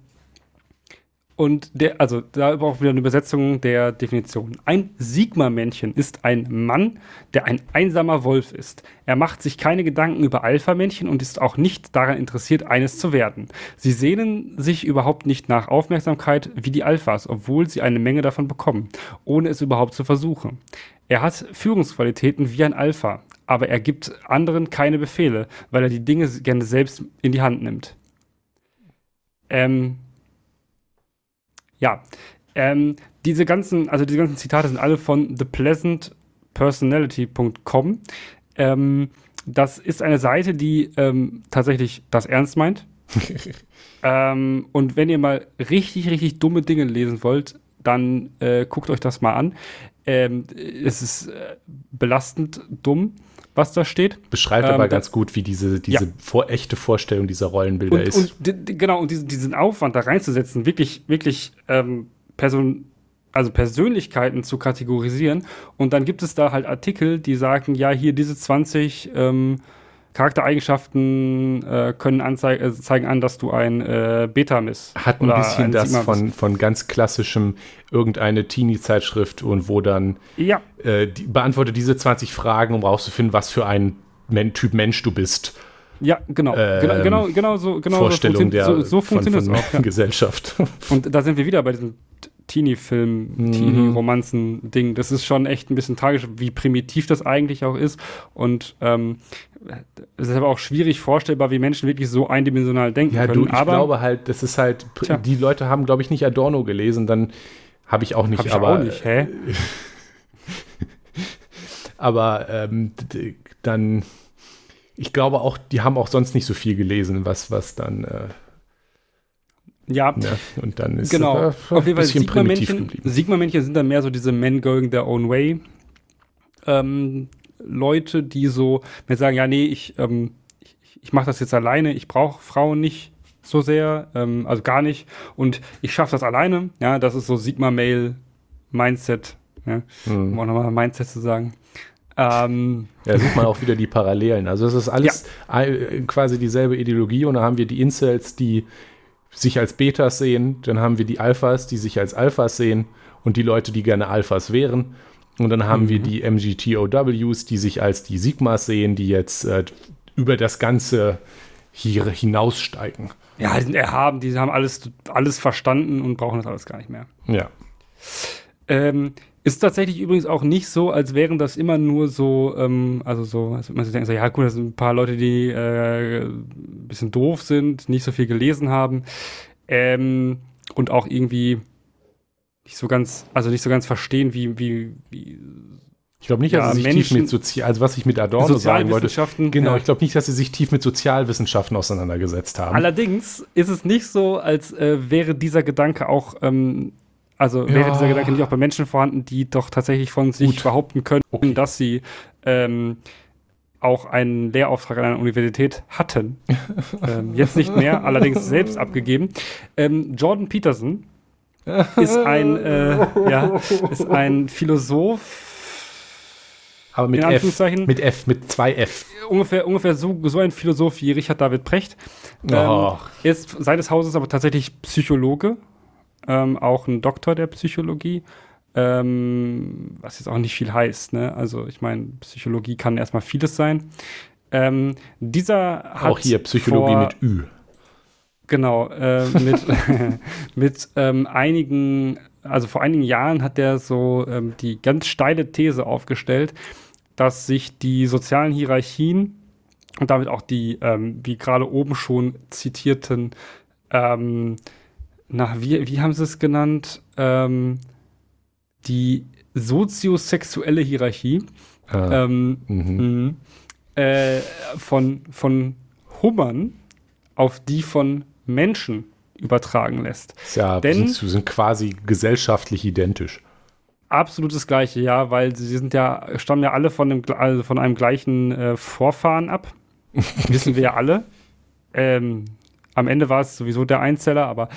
und der, also da auch wieder eine Übersetzung der Definition. Ein Sigma-Männchen ist ein Mann, der ein einsamer Wolf ist. Er macht sich keine Gedanken über Alpha-Männchen und ist auch nicht daran interessiert, eines zu werden. Sie sehnen sich überhaupt nicht nach Aufmerksamkeit wie die Alphas, obwohl sie eine Menge davon bekommen, ohne es überhaupt zu versuchen. Er hat Führungsqualitäten wie ein Alpha, aber er gibt anderen keine Befehle, weil er die Dinge gerne selbst in die Hand nimmt. Ähm, ja, ähm, diese ganzen, also diese ganzen Zitate sind alle von thepleasantpersonality.com. Ähm, das ist eine Seite, die ähm, tatsächlich das ernst meint. ähm, und wenn ihr mal richtig, richtig dumme Dinge lesen wollt, dann äh, guckt euch das mal an. Ähm, es ist äh, belastend dumm was da steht. Beschreibt ähm, aber ganz gut, wie diese, diese ja. vor, echte Vorstellung dieser Rollenbilder und, ist. Und genau, und diesen, diesen Aufwand da reinzusetzen, wirklich, wirklich ähm, Person, also Persönlichkeiten zu kategorisieren. Und dann gibt es da halt Artikel, die sagen, ja, hier diese 20 ähm, Charaktereigenschaften äh, können anzeigen, äh, zeigen an, dass du ein äh, Beta bist. Hat ein bisschen das von, von ganz klassischem irgendeine Teenie-Zeitschrift und wo dann ja. äh, die, beantworte diese 20 Fragen, um rauszufinden, was für ein Men Typ Mensch du bist. Ja, genau. Ähm, genau, genau, so, genau Vorstellung so, der, so, so funktioniert von, von auch, ja. Gesellschaft. Und da sind wir wieder bei diesem Teenie-Film, mhm. Teenie-Romanzen-Ding. Das ist schon echt ein bisschen tragisch, wie primitiv das eigentlich auch ist. Und ähm, es ist aber auch schwierig vorstellbar, wie Menschen wirklich so eindimensional denken ja, können. Du, ich aber, glaube halt, das ist halt, tja. die Leute haben, glaube ich, nicht Adorno gelesen, dann habe ich auch nicht, hab ich aber. Auch nicht, hä? aber ähm, dann, ich glaube auch, die haben auch sonst nicht so viel gelesen, was, was dann. Äh, ja. ja. Und dann ist genau. Äh, Auf jeden Fall Sigma-Männchen Sigma sind dann mehr so diese Men going their own way. Ähm, Leute, die so mir sagen, ja, nee, ich, ähm, ich, ich mache das jetzt alleine, ich brauche Frauen nicht so sehr, ähm, also gar nicht. Und ich schaffe das alleine. Ja, das ist so Sigma-Mail-Mindset. Ja, mhm. Um auch nochmal Mindset zu sagen. Ähm, ja, sieht man auch wieder die Parallelen. Also es ist alles ja. quasi dieselbe Ideologie und da haben wir die Incels, die sich als Betas sehen, dann haben wir die Alphas, die sich als Alphas sehen und die Leute, die gerne Alphas wären. Und dann haben mhm. wir die MGTOWs, die sich als die Sigmas sehen, die jetzt äh, über das Ganze hier hinaussteigen. Ja, die sind erhaben, die haben alles, alles verstanden und brauchen das alles gar nicht mehr. Ja. Ähm, ist tatsächlich übrigens auch nicht so, als wären das immer nur so, ähm, also so, als würde man sich denken, so, ja gut, das sind ein paar Leute, die äh, ein bisschen doof sind, nicht so viel gelesen haben ähm, und auch irgendwie nicht so ganz, also nicht so ganz verstehen, wie, wie, wie ich glaube nicht, dass ja, sie sich Menschen, tief mit Sozial, also was ich mit Adorno sagen wollte. Genau, ja. ich glaube nicht, dass sie sich tief mit Sozialwissenschaften auseinandergesetzt haben. Allerdings ist es nicht so, als äh, wäre dieser Gedanke auch ähm, Also Ja. wäre dieser Gedanke nicht auch bei Menschen vorhanden, die doch tatsächlich von sich Gut. behaupten können, Okay. dass sie ähm, auch einen Lehrauftrag an einer Universität hatten. ähm, jetzt nicht mehr, allerdings selbst abgegeben. Ähm, Jordan Peterson ist ein, äh, ja, ist ein Philosoph, Aber mit F. Mit F, mit zwei F. ungefähr, ungefähr so, so ein Philosoph wie Richard David Precht. Ähm, ist seines Hauses aber tatsächlich Psychologe, ähm, auch ein Doktor der Psychologie, ähm, was jetzt auch nicht viel heißt. Ne? Also ich meine, Psychologie kann erstmal vieles sein. Ähm, dieser hat Auch hier Psychologie vor, mit Ü. Genau, äh, mit, mit ähm, einigen, also vor einigen Jahren hat der so ähm, die ganz steile These aufgestellt, dass sich die sozialen Hierarchien und damit auch die, ähm, wie gerade oben schon zitierten, ähm, nach, wie, wie haben sie es genannt? Ähm, die soziosexuelle Hierarchie Äh, ähm, mhm. Mhm. Äh, von, von Hummern auf die von Menschen übertragen lässt. Ja, denn- sind, sind quasi gesellschaftlich identisch. Absolut das gleiche, ja, weil sie sind ja, stammen ja alle von, dem, gle- also von einem gleichen äh, Vorfahren ab. Wissen wir ja alle. Ähm, am Ende war es sowieso der Einzeller, aber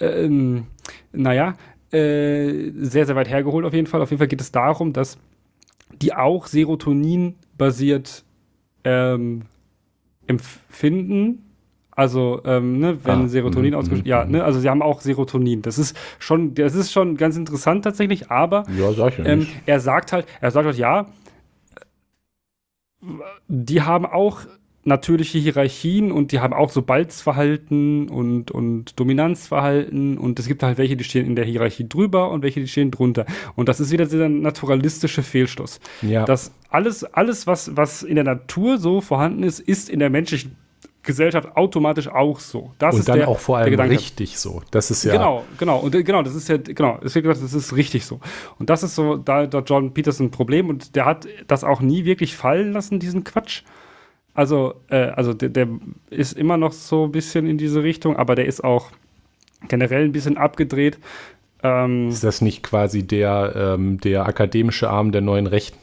ähm, naja, äh, sehr, sehr weit hergeholt auf jeden Fall. Auf jeden Fall geht es darum, dass die auch Serotonin basiert ähm, empfinden. Also, ähm, ne, wenn Ah, Serotonin mhm, ausgeschüttet, mhm, ja, mhm. ne, also sie haben auch Serotonin. Das ist schon, das ist schon ganz interessant tatsächlich, aber Ja, sag ja ähm, er sagt halt, er sagt halt, ja, die haben auch natürliche Hierarchien und die haben auch so Balzverhalten und, und Dominanzverhalten und es gibt halt welche, die stehen in der Hierarchie drüber und welche, die stehen drunter. Und das ist wieder dieser naturalistische Fehlschluss. Ja. Dass alles, alles was, was in der Natur so vorhanden ist, ist in der menschlichen Gesellschaft automatisch auch so. Das und ist dann der, auch vor allem richtig so. Das ist ja. Genau, genau. Und genau, das ist ja, genau, deswegen gesagt, das ist richtig so. Und das ist so, da da John Peterson ein Problem und der hat das auch nie wirklich fallen lassen, diesen Quatsch. Also, äh, also der, der ist immer noch so ein bisschen in diese Richtung, aber der ist auch generell ein bisschen abgedreht. Ähm, Ist das nicht quasi der, ähm, der akademische Arm der neuen Rechten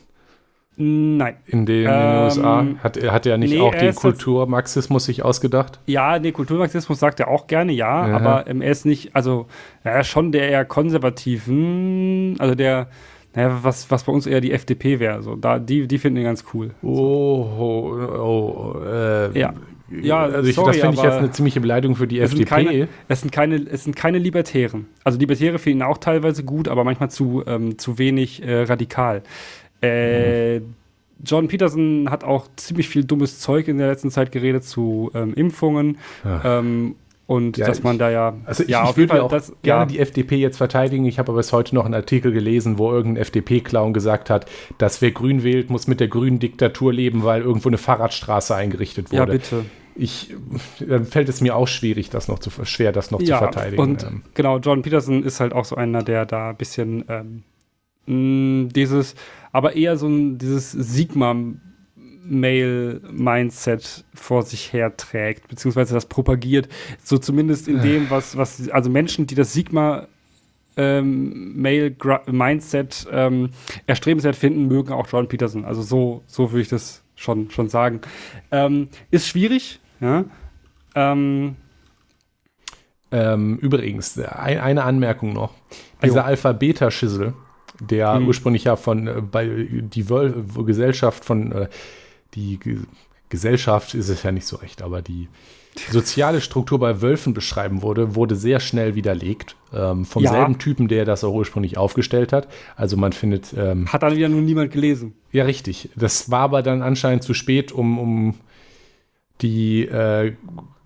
nein. in den, in den Ähm, USA? Hat, hat er nicht nee, auch den Kulturmarxismus sich ausgedacht? Ja, nee, Kulturmarxismus sagt er auch gerne, ja, Aha. aber ähm, er ist nicht, also er ist schon der eher konservativen, also der, naja, was, was bei uns eher die FDP wäre. So, da, die, die finden ihn ganz cool. Oh, oh, oh äh, Ja. Ja, also ich, sorry, das finde ich jetzt eine ziemliche Beleidigung für die Es sind, FDP. keine, es, sind keine, es sind keine Libertären. Also Libertäre finden ihn auch teilweise gut, aber manchmal zu, ähm, zu wenig äh, radikal. Äh, Mhm. John Peterson hat auch ziemlich viel dummes Zeug in der letzten Zeit geredet zu ähm, Impfungen. Ähm, und Ja, dass man da ja. Also ich, ja, ich auf jeden würde ja Fall, auch das, gerne ja, die FDP jetzt verteidigen. Ich habe aber bis heute noch einen Artikel gelesen, wo irgendein FDP-Clown gesagt hat, dass wer grün wählt, muss mit der grünen Diktatur leben, weil irgendwo eine Fahrradstraße eingerichtet ja, wurde. bitte. ich, dann fällt es mir auch schwierig, das noch zu, schwer, das noch ja, zu verteidigen. Und Ähm, genau, John Peterson ist halt auch so einer, der da ein bisschen ähm, mh, dieses, aber eher so ein dieses Sigma-Mail-Mindset vor sich herträgt, beziehungsweise das propagiert. So zumindest in dem, was, was, also Menschen, die das Sigma ähm, Male-Mindset ähm, erstrebenswert finden, mögen auch John Peterson. Also so, so würde ich das schon, schon sagen. Ähm, ist schwierig, ja. Ähm, ähm, übrigens, ein, eine Anmerkung noch. Dieser. Alpha-Beta-Schissel, der Hm. ursprünglich ja von äh, bei die Wöl Gesellschaft von äh, die Ge Gesellschaft ist es ja nicht so recht, aber die soziale Struktur bei Wölfen beschreiben wurde, wurde sehr schnell widerlegt ähm, vom Ja. selben Typen, der das auch ursprünglich aufgestellt hat. Also man findet ähm, hat dann wieder nur niemand gelesen. Ja, richtig. Das war aber dann anscheinend zu spät, um, um die äh,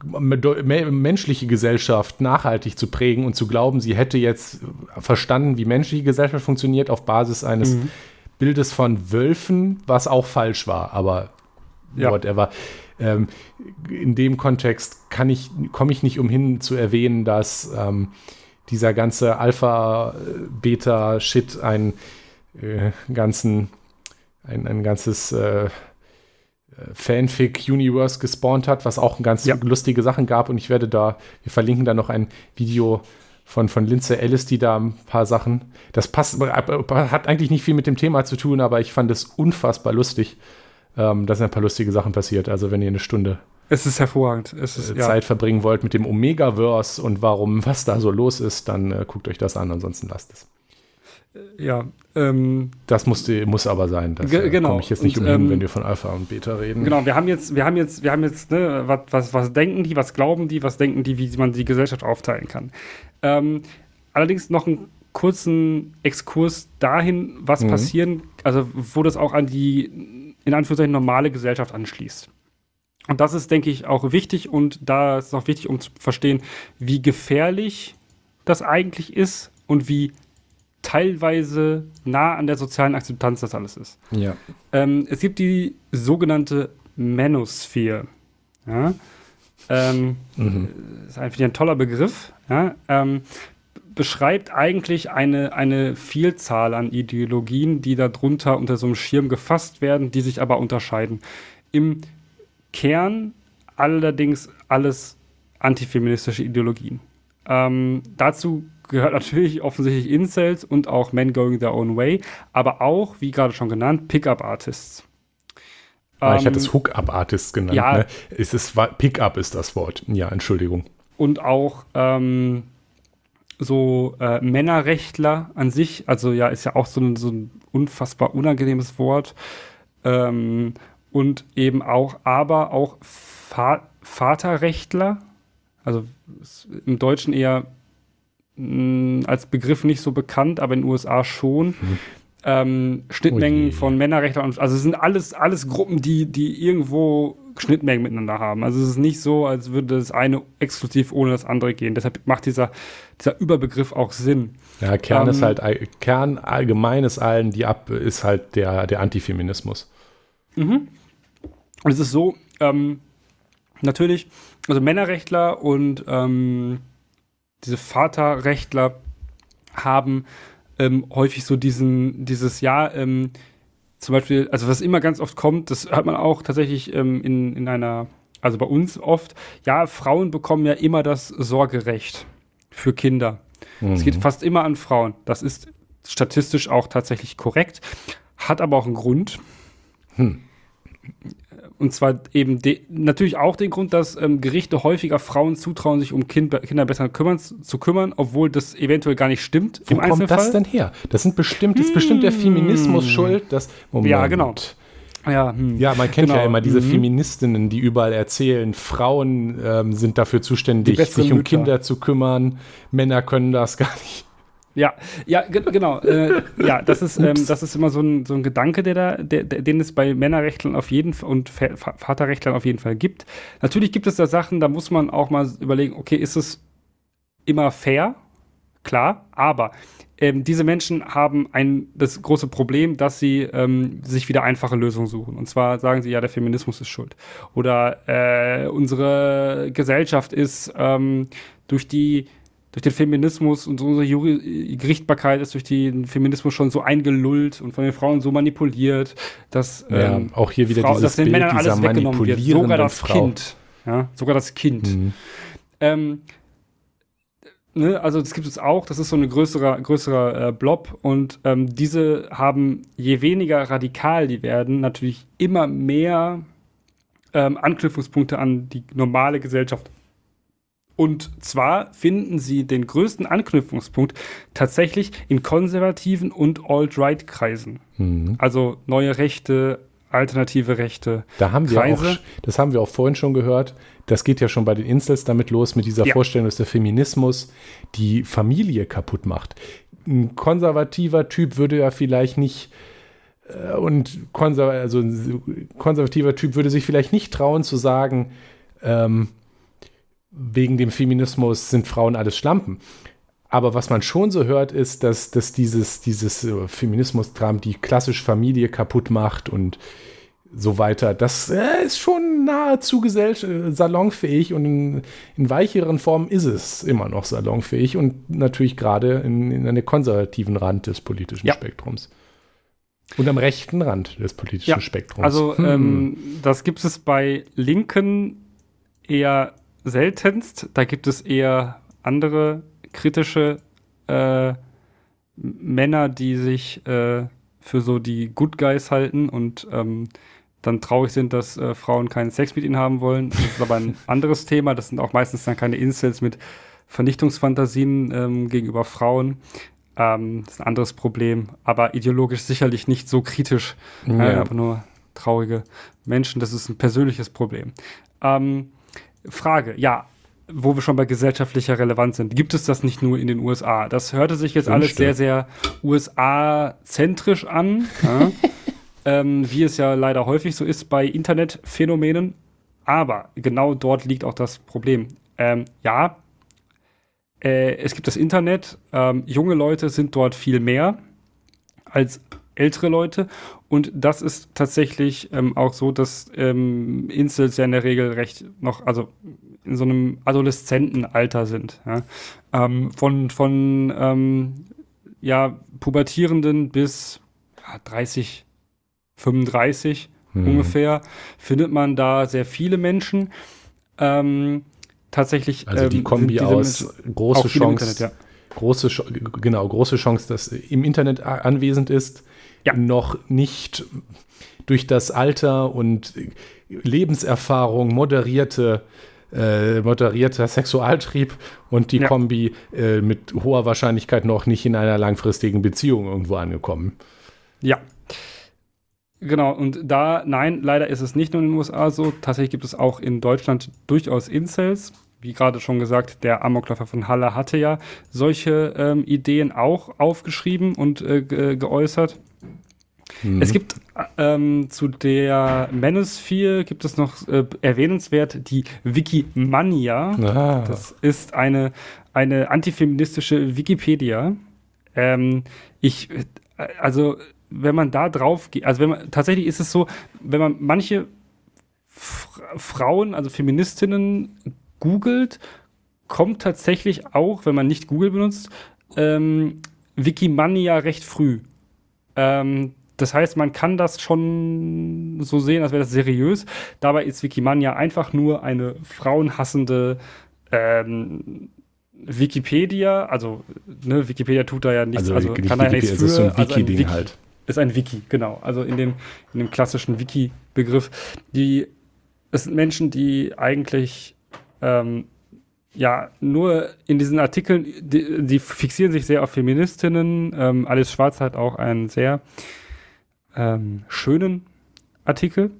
me- me- menschliche Gesellschaft nachhaltig zu prägen und zu glauben, sie hätte jetzt verstanden, wie menschliche Gesellschaft funktioniert auf Basis eines Mhm. Bildes von Wölfen, was auch falsch war, aber Ja. whatever. Ähm, in dem Kontext kann ich, komme ich nicht umhin zu erwähnen, dass ähm, dieser ganze Alpha-Beta-Shit einen äh, ganzen, ein, ein ganzes äh, Fanfic-Universe gespawnt hat, was auch ganz Ja. lustige Sachen gab. Und ich werde da, wir verlinken da noch ein Video von, von Lindsay Ellis, die da ein paar Sachen. Das passt, hat eigentlich nicht viel mit dem Thema zu tun, aber ich fand es unfassbar lustig, ähm, dass ein paar lustige Sachen passiert. Also wenn ihr eine Stunde es ist hervorragend. Es ist, äh, Zeit ja. verbringen wollt mit dem Omegaverse und warum, was da so los ist, dann äh, guckt euch das an, ansonsten lasst es. Ja. Ähm, das musste, muss aber sein. Das äh, genau. komme ich jetzt nicht umhin, ähm, wenn wir von Alpha und Beta reden. Genau, wir haben jetzt, wir haben jetzt, wir haben jetzt, ne, was, was, was denken die, was glauben die, was denken die, wie man die Gesellschaft aufteilen kann. Ähm, allerdings noch einen kurzen Exkurs dahin, was mhm. passieren, also wo das auch an die in Anführungszeichen normale Gesellschaft anschließt. Und das ist, denke ich, auch wichtig und da ist es auch wichtig, um zu verstehen, wie gefährlich das eigentlich ist und wie teilweise nah an der sozialen Akzeptanz das alles ist. Ja. Ähm, es gibt die sogenannte Manosphere. Ja? Ähm, mhm. Ist einfach ein toller Begriff. Ja? Ähm, beschreibt eigentlich eine, eine Vielzahl an Ideologien, die darunter unter so einem Schirm gefasst werden, die sich aber unterscheiden. Im Kern allerdings alles antifeministische Ideologien. Ähm, dazu gehört natürlich offensichtlich Incels und auch Men Going Their Own Way, aber auch, wie gerade schon genannt, Pickup-Artists. Ah, ich hatte es ähm, Hook-Up-Artists genannt. Ja, ne? es ist, Pickup ist das Wort. Ja, Entschuldigung. Und auch ähm, so äh, Männerrechtler an sich, also ja, ist ja auch so ein, so ein unfassbar unangenehmes Wort. Ähm, und eben auch, aber auch Va Vaterrechtler, also im Deutschen eher mh, mm, als Begriff nicht so bekannt, aber in den USA schon. Mhm. Ähm, Schnittmengen oh von Männerrechtlern, also es sind alles, alles Gruppen, die, die irgendwo Schnittmengen miteinander haben. Also es ist nicht so, als würde das eine exklusiv ohne das andere gehen. Deshalb macht dieser, dieser Überbegriff auch Sinn. Ja, Kern ähm, ist halt, Kern allgemein ist allen, die ab, ist halt der, der Antifeminismus. Mhm. Und es ist so, ähm, natürlich, also Männerrechtler und ähm, diese Vaterrechtler haben ähm, häufig so diesen, dieses Jahr, ähm, zum Beispiel, also was immer ganz oft kommt, das hört man auch tatsächlich ähm, in, in einer, also bei uns oft, ja, Frauen bekommen ja immer das Sorgerecht für Kinder. Es mhm. geht fast immer an Frauen. Das ist statistisch auch tatsächlich korrekt, hat aber auch einen Grund. Hm. Und zwar eben natürlich auch den Grund, dass ähm, Gerichte häufiger Frauen zutrauen, sich um kind Kinder besser kümmern, zu kümmern, obwohl das eventuell gar nicht stimmt. Wo kommt das denn her? Das sind bestimmt, ist bestimmt der Feminismus hm. schuld. Dass, Moment. Ja, genau. Ja, hm. ja, man kennt genau. ja immer diese mhm. Feministinnen, die überall erzählen, Frauen ähm, sind dafür zuständig, sich um Mütter. Kinder zu kümmern, Männer können das gar nicht. Ja, ja, genau. Äh, ja, das ist, ähm, das ist immer so ein, so ein Gedanke, der da, der, der, den es bei Männerrechtlern auf jeden Fall und Vaterrechtlern auf jeden Fall gibt. Natürlich gibt es da Sachen, da muss man auch mal überlegen, okay, ist es immer fair? Klar, aber ähm, diese Menschen haben ein, das große Problem, dass sie ähm, sich wieder einfache Lösungen suchen. Und zwar sagen sie, ja, der Feminismus ist schuld. Oder äh, unsere Gesellschaft ist ähm, durch die durch den Feminismus und unsere Juri Gerichtbarkeit ist durch den Feminismus schon so eingelullt und von den Frauen so manipuliert, dass ja, ähm, auch hier wieder Frau, dieses dass den Männern alles weggenommen wird, sogar das Frau. Kind, ja, sogar das Kind. Mhm. Ähm, ne, also das gibt es auch, das ist so ein größerer, größerer äh, Blob und ähm, diese haben, je weniger radikal die werden, natürlich immer mehr ähm, Anknüpfungspunkte an die normale Gesellschaft und zwar finden sie den größten Anknüpfungspunkt tatsächlich in konservativen und Alt-Right-Kreisen. Mhm. Also neue Rechte, alternative Rechte. Da haben wir Kreise. auch, das haben wir auch vorhin schon gehört. Das geht ja schon bei den Incels damit los, mit dieser ja. Vorstellung, dass der Feminismus die Familie kaputt macht. Ein konservativer Typ würde ja vielleicht nicht äh, und konserv also ein konservativer Typ würde sich vielleicht nicht trauen zu sagen, ähm, wegen dem Feminismus sind Frauen alles Schlampen. Aber was man schon so hört, ist, dass, dass dieses, dieses äh, Feminismus-Tram die klassische Familie kaputt macht und so weiter. Das äh, ist schon nahezu salonfähig und in, in, weicheren Formen ist es immer noch salonfähig und natürlich gerade in, in einem konservativen Rand des politischen ja. Spektrums. Und am rechten Rand des politischen ja, Spektrums. Also hm. ähm, das gibt es bei Linken eher seltenst. Da gibt es eher andere kritische äh, Männer, die sich äh, für so die Good Guys halten und ähm, dann traurig sind, dass äh, Frauen keinen Sex mit ihnen haben wollen. Das ist aber ein anderes Thema. Das sind auch meistens dann keine Incels mit Vernichtungsfantasien ähm, gegenüber Frauen. Ähm, das ist ein anderes Problem, aber ideologisch sicherlich nicht so kritisch. Ja. Äh, aber nur traurige Menschen. Das ist ein persönliches Problem. Ähm, Frage, ja, wo wir schon bei gesellschaftlicher Relevanz sind, gibt es das nicht nur in den USA? Das hörte sich jetzt alles sehr, sehr USA-zentrisch an, ja? ähm, wie es ja leider häufig so ist bei Internetphänomenen. Aber genau dort liegt auch das Problem. Ähm, ja, äh, es gibt das Internet, ähm, junge Leute sind dort viel mehr als ältere Leute. Und das ist tatsächlich ähm, auch so, dass ähm, Incels ja in der Regel recht noch, also in so einem Adoleszentenalter sind. Ja? Ähm, von von ähm, ja, Pubertierenden bis ja, 30, 35 hm. ungefähr findet man da sehr viele Menschen. Ähm, tatsächlich. Also die ähm, Kombi aus große Chance, Internet, ja. große, genau, große Chance, dass im Internet anwesend ist, ja. noch nicht durch das Alter und Lebenserfahrung moderierte äh, moderierter Sexualtrieb und die ja. Kombi äh, mit hoher Wahrscheinlichkeit noch nicht in einer langfristigen Beziehung irgendwo angekommen. Ja. Genau, und da, nein, leider ist es nicht nur in den USA so. Tatsächlich gibt es auch in Deutschland durchaus Incels. Wie gerade schon gesagt, der Amokläufer von Halle hatte ja solche ähm, Ideen auch aufgeschrieben und äh, ge geäußert. Mhm. Es gibt ähm, zu der Manosphere gibt es noch äh, erwähnenswert die Wikimania. Ah. Das ist eine, eine antifeministische Wikipedia. Ähm, ich, äh, also, wenn man da drauf geht, also wenn man, tatsächlich ist es so, wenn man manche Frauen, also Feministinnen googelt, kommt tatsächlich auch, wenn man nicht Google benutzt, ähm, Wikimania recht früh. Ähm, das heißt, man kann das schon so sehen, als wäre das seriös. Dabei ist Wikimania einfach nur eine frauenhassende ähm, Wikipedia. Also, ne, Wikipedia tut da ja nichts, also, also kann da ja nichts für. Ist so ein Wiki-Ding also Wiki, halt. Ist ein Wiki, genau. Also in dem, in dem klassischen Wiki-Begriff. Die, es sind Menschen, die eigentlich ähm, ja, nur in diesen Artikeln, die, die, fixieren sich sehr auf Feministinnen. Ähm, Alice Schwarz hat auch einen sehr ähm, schönen Artikel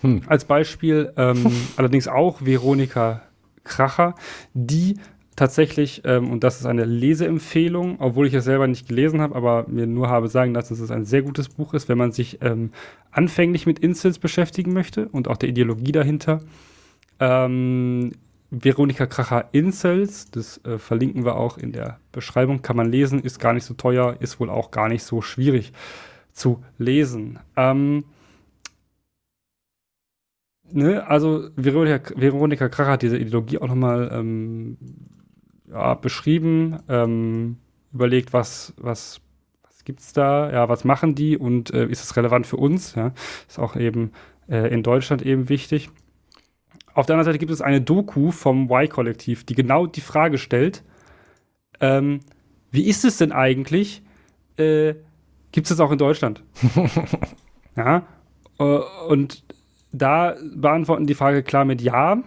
hm. als Beispiel. Ähm, allerdings auch Veronika Kracher, die tatsächlich, ähm, und das ist eine Leseempfehlung, obwohl ich es selber nicht gelesen habe, aber mir nur habe sagen lassen, dass es ein sehr gutes Buch ist, wenn man sich ähm, anfänglich mit Incels beschäftigen möchte und auch der Ideologie dahinter. Ähm, Veronika Kracher Incels, das äh, verlinken wir auch in der Beschreibung, kann man lesen, ist gar nicht so teuer, ist wohl auch gar nicht so schwierig zu lesen. Ähm, ne, also Veronika, Veronika Kracher hat diese Ideologie auch nochmal ähm, ja, beschrieben, ähm, überlegt, was, was, was gibt's da, ja, was machen die und äh, ist es relevant für uns? Ja? Ist auch eben äh, in Deutschland eben wichtig. Auf der anderen Seite gibt es eine Doku vom Y-Kollektiv, die genau die Frage stellt, ähm, wie ist es denn eigentlich, äh, gibt es das auch in Deutschland. ja. Äh, und da beantworten die Frage klar mit Ja.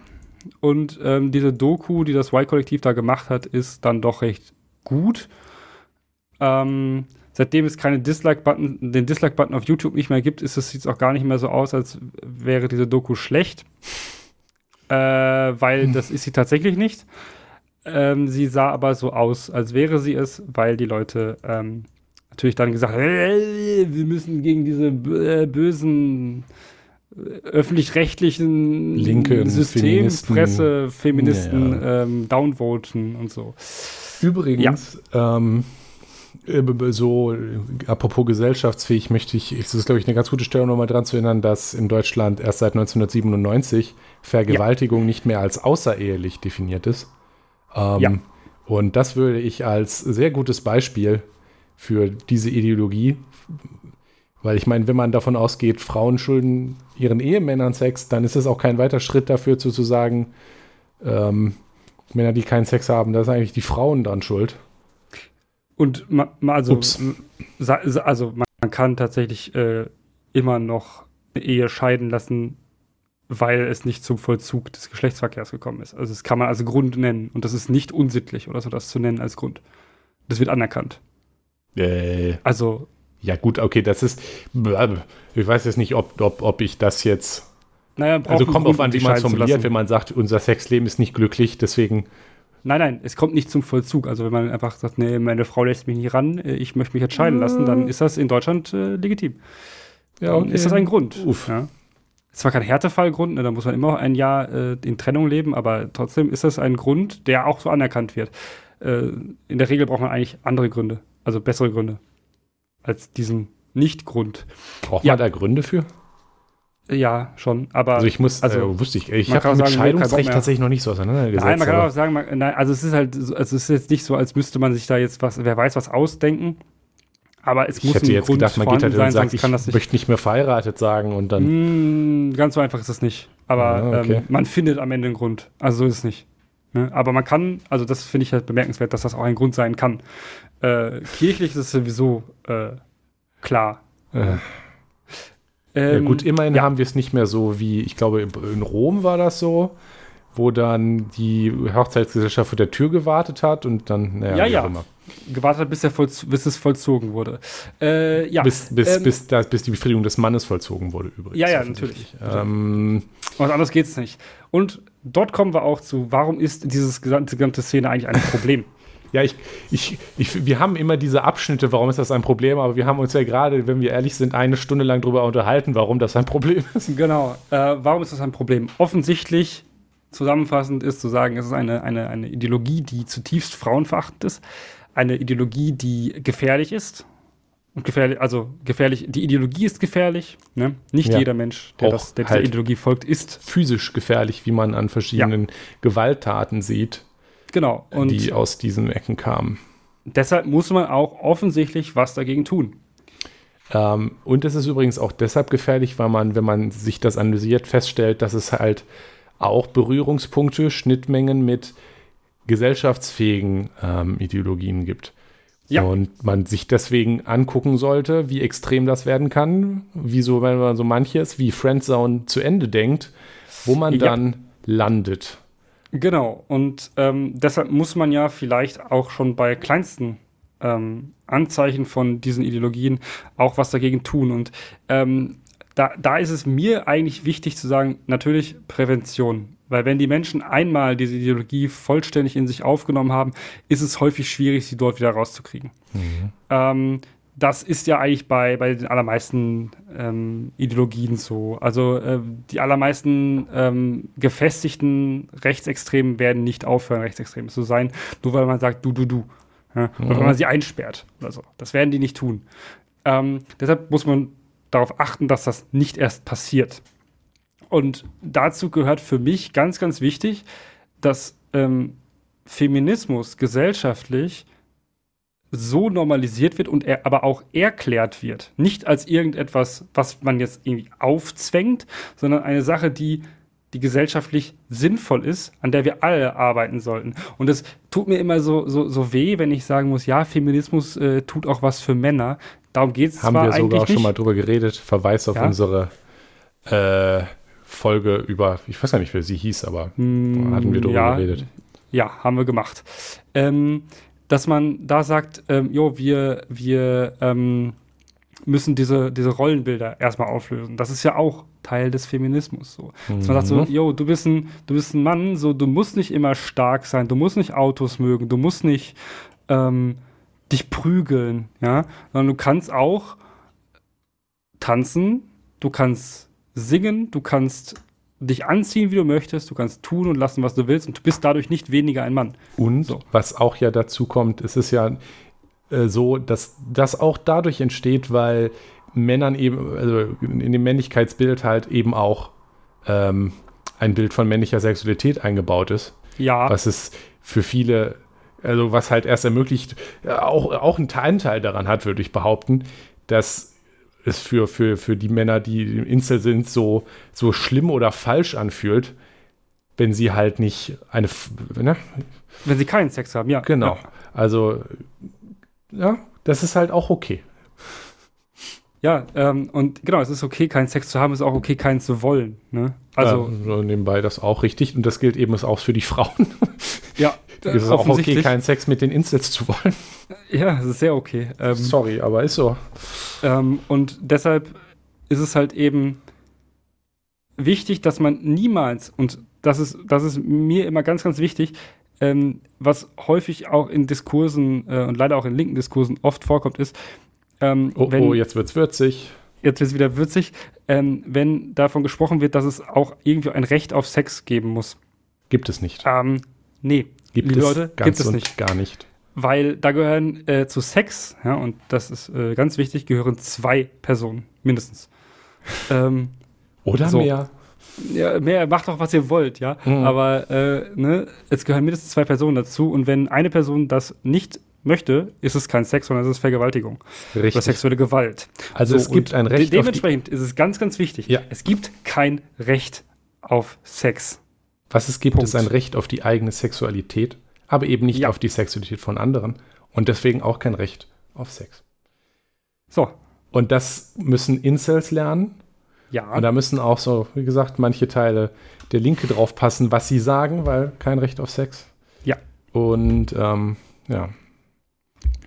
Und ähm, diese Doku, die das Y-Kollektiv da gemacht hat, ist dann doch recht gut. Ähm, seitdem es keine Dislike-Button, den Dislike-Button auf YouTube nicht mehr gibt, ist es sieht auch gar nicht mehr so aus, als wäre diese Doku schlecht. Äh, weil hm. das ist sie tatsächlich nicht. Ähm, sie sah aber so aus, als wäre sie es, weil die Leute ähm, natürlich dann gesagt, hey, wir müssen gegen diese äh, bösen äh, öffentlich-rechtlichen Linke Systempresse, Feministen, ja, ja. ähm, downvoten und so. Übrigens, ja. ähm, äh, so apropos gesellschaftsfähig möchte ich, es ist glaube ich eine ganz gute Stelle, nochmal dran zu erinnern, dass in Deutschland erst seit 1997 Vergewaltigung nicht mehr als außerehelich definiert ist. Ähm, ja. Und das würde ich als sehr gutes Beispiel für diese Ideologie. Weil ich meine, wenn man davon ausgeht, Frauen schulden ihren Ehemännern Sex, dann ist es auch kein weiter Schritt dafür zu, zu sagen, ähm, Männer, die keinen Sex haben, da ist eigentlich die Frauen dran schuld. Und ma, ma, also, also man kann tatsächlich äh, immer noch eine Ehe scheiden lassen, weil es nicht zum Vollzug des Geschlechtsverkehrs gekommen ist. Also das kann man als Grund nennen und das ist nicht unsittlich oder so, das zu nennen als Grund. Das wird anerkannt. Äh, Also ja, gut, okay, das ist. Ich weiß jetzt nicht, ob, ob, ob ich das jetzt. naja, Also kommt auf an, wie man es formuliert, wenn man sagt, unser Sexleben ist nicht glücklich, deswegen. Nein, nein, es kommt nicht zum Vollzug. Also wenn man einfach sagt, nee, meine Frau lässt mich nicht ran, äh, ich möchte mich entscheiden lassen, dann ist das in Deutschland äh, legitim. Dann ist das ein Grund. Uff. Ja. Ist zwar kein Härtefallgrund, ne, da muss man immer ein Jahr äh, in Trennung leben, aber trotzdem ist das ein Grund, der auch so anerkannt wird. Äh, in der Regel braucht man eigentlich andere Gründe, also bessere Gründe als diesen Nicht-Grund. Braucht Ja. man da Gründe für? Äh, Ja, schon, aber Also ich muss, also, also wusste ich, ich habe mit Scheidungsrecht tatsächlich noch nicht so auseinandergesetzt. Nein, man kann auch sagen, man, nein, also es ist halt, so- also es ist jetzt nicht so, als müsste man sich da jetzt was, wer weiß, was ausdenken. Aber es ich muss hätte ein jetzt Grund gedacht, man geht halt sein, und sagt, ich kann das nicht. möchte nicht mehr verheiratet sagen und dann. Mm, ganz so einfach ist es nicht. Aber Ah, okay. ähm, man findet am Ende einen Grund. Also so ist es nicht. Ne? Aber man kann, also das finde ich halt bemerkenswert, dass das auch ein Grund sein kann. Äh, kirchlich ist es sowieso äh, klar. Äh, Ähm, ja, gut, immerhin ja. haben wir es nicht mehr so wie, ich glaube, in Rom war das so, wo dann die Hochzeitsgesellschaft vor der Tür gewartet hat und dann, naja, Ja, ja. immer. gewartet hat, bis, der Vollz bis es vollzogen wurde. Äh, ja, Bis, bis, ähm, bis, da, bis die Befriedigung des Mannes vollzogen wurde übrigens. Ja, ja, natürlich. Ähm, was anderes geht es nicht. Und dort kommen wir auch zu, warum ist dieses gesamte, gesamte Szene eigentlich ein Problem? ja, ich, ich, ich, wir haben immer diese Abschnitte, warum ist das ein Problem, aber wir haben uns ja gerade, wenn wir ehrlich sind, eine Stunde lang darüber unterhalten, warum das ein Problem ist. Genau. Äh, warum ist das ein Problem? Offensichtlich, zusammenfassend ist zu sagen, es ist eine, eine, eine Ideologie, die zutiefst frauenverachtend ist. Eine Ideologie, die gefährlich ist. Und gefährlich, also gefährlich, die Ideologie ist gefährlich. Ne? Nicht Ja. jeder Mensch, der, das, der dieser halt. Ideologie folgt, ist. Physisch gefährlich, wie man an verschiedenen Gewalttaten sieht, Genau. Und die aus diesen Ecken kamen. deshalb muss man auch offensichtlich was dagegen tun. Ähm, und es ist übrigens auch deshalb gefährlich, weil man, wenn man sich das analysiert, feststellt, dass es halt auch Berührungspunkte, Schnittmengen mit gesellschaftsfähigen ähm, Ideologien gibt. Ja. Und man sich deswegen angucken sollte, wie extrem das werden kann, wie so, wenn man so manches, wie Friendzone zu Ende denkt, wo man Ja. dann landet. Genau, und ähm, deshalb muss man ja vielleicht auch schon bei kleinsten ähm, Anzeichen von diesen Ideologien auch was dagegen tun. Und ähm, da, da ist es mir eigentlich wichtig zu sagen, natürlich Prävention. Weil wenn die Menschen einmal diese Ideologie vollständig in sich aufgenommen haben, ist es häufig schwierig, sie dort wieder rauszukriegen. Ähm, das ist ja eigentlich bei, bei den allermeisten ähm, Ideologien so. Also äh, die allermeisten ähm, gefestigten Rechtsextremen werden nicht aufhören, Rechtsextrem zu sein, nur weil man sagt, du, du, du. Ja? Oder wenn man sie einsperrt oder so. Das werden die nicht tun. Ähm, deshalb muss man darauf achten, dass das nicht erst passiert. Und dazu gehört für mich ganz, ganz wichtig, dass ähm, Feminismus gesellschaftlich so normalisiert wird und er aber auch erklärt wird. Nicht als irgendetwas, was man jetzt irgendwie aufzwängt, sondern eine Sache, die, die gesellschaftlich sinnvoll ist, an der wir alle arbeiten sollten. Und es tut mir immer so, so, so weh, wenn ich sagen muss, ja, Feminismus äh, tut auch was für Männer. Darum geht es Haben wir sogar auch schon nicht. mal drüber geredet. Verweis auf Ja. unsere äh, Folge über, ich weiß gar nicht, wie sie hieß, aber Hm, hatten wir drüber ja, geredet. Ja, haben wir gemacht. Ähm, dass man da sagt, ähm, jo, wir, wir ähm, müssen diese, diese Rollenbilder erstmal auflösen. Das ist ja auch Teil des Feminismus. So. Dass man sagt so, Mhm. jo, du bist ein, du bist ein Mann, so, du musst nicht immer stark sein, du musst nicht Autos mögen, du musst nicht ähm, dich prügeln, ja, sondern du kannst auch tanzen, du kannst singen, du kannst dich anziehen, wie du möchtest, du kannst tun und lassen, was du willst und du bist dadurch nicht weniger ein Mann. Und So. was auch ja dazu kommt, es ist ja äh, so, dass das auch dadurch entsteht, weil Männern eben, also in dem Männlichkeitsbild halt eben auch ähm, ein Bild von männlicher Sexualität eingebaut ist. Ja, Was es für viele, also was halt erst ermöglicht, äh, auch, auch einen Anteil daran hat, würde ich behaupten, dass es für, für, für die Männer, die im Insel sind, so, so schlimm oder falsch anfühlt, wenn sie halt nicht eine, ne? Wenn sie keinen Sex haben, ja. Genau. Ja. Also, ja, das ist halt auch okay. Ja, ähm, und genau, es ist okay, keinen Sex zu haben, es ist auch okay, keinen zu wollen. Ne? Also, ja, nebenbei das auch richtig. Und das gilt eben auch für die Frauen. Ja, es ist auch okay, keinen Sex mit den Incels zu wollen. Ja, es ist sehr okay. Ähm, Sorry, aber ist so. Ähm, und deshalb ist es halt eben wichtig, dass man niemals, und das ist, das ist mir immer ganz, ganz wichtig, ähm, was häufig auch in Diskursen äh, und leider auch in linken Diskursen oft vorkommt, ist, ähm, oh, wenn, oh, jetzt wird's würzig. Jetzt wird es wieder würzig, ähm, wenn davon gesprochen wird, dass es auch irgendwie ein Recht auf Sex geben muss. Gibt es nicht. Ähm, nee, gibt liebe es Leute, gibt es nicht. Gar nicht. Weil da gehören äh, zu Sex, ja, und das ist äh, ganz wichtig, gehören zwei Personen, mindestens. ähm, Oder so. mehr. Ja, mehr, macht doch, was ihr wollt, ja. Mhm. Aber äh, ne, es gehören mindestens zwei Personen dazu. Und wenn eine Person das nicht möchte, ist es kein Sex, sondern es ist Vergewaltigung. Richtig. Oder sexuelle Gewalt. Also so, es gibt ein Recht. De dementsprechend ist es ganz, ganz wichtig. Ja. Es gibt kein Recht auf Sex. Was es gibt, Punkt. ist ein Recht auf die eigene Sexualität, aber eben nicht ja. auf die Sexualität von anderen. Und deswegen auch kein Recht auf Sex. So. Und das müssen Incels lernen. Ja. Und da müssen auch so, wie gesagt, manche Teile der Linke drauf passen, was sie sagen, weil kein Recht auf Sex. Ja. Und ähm, ja,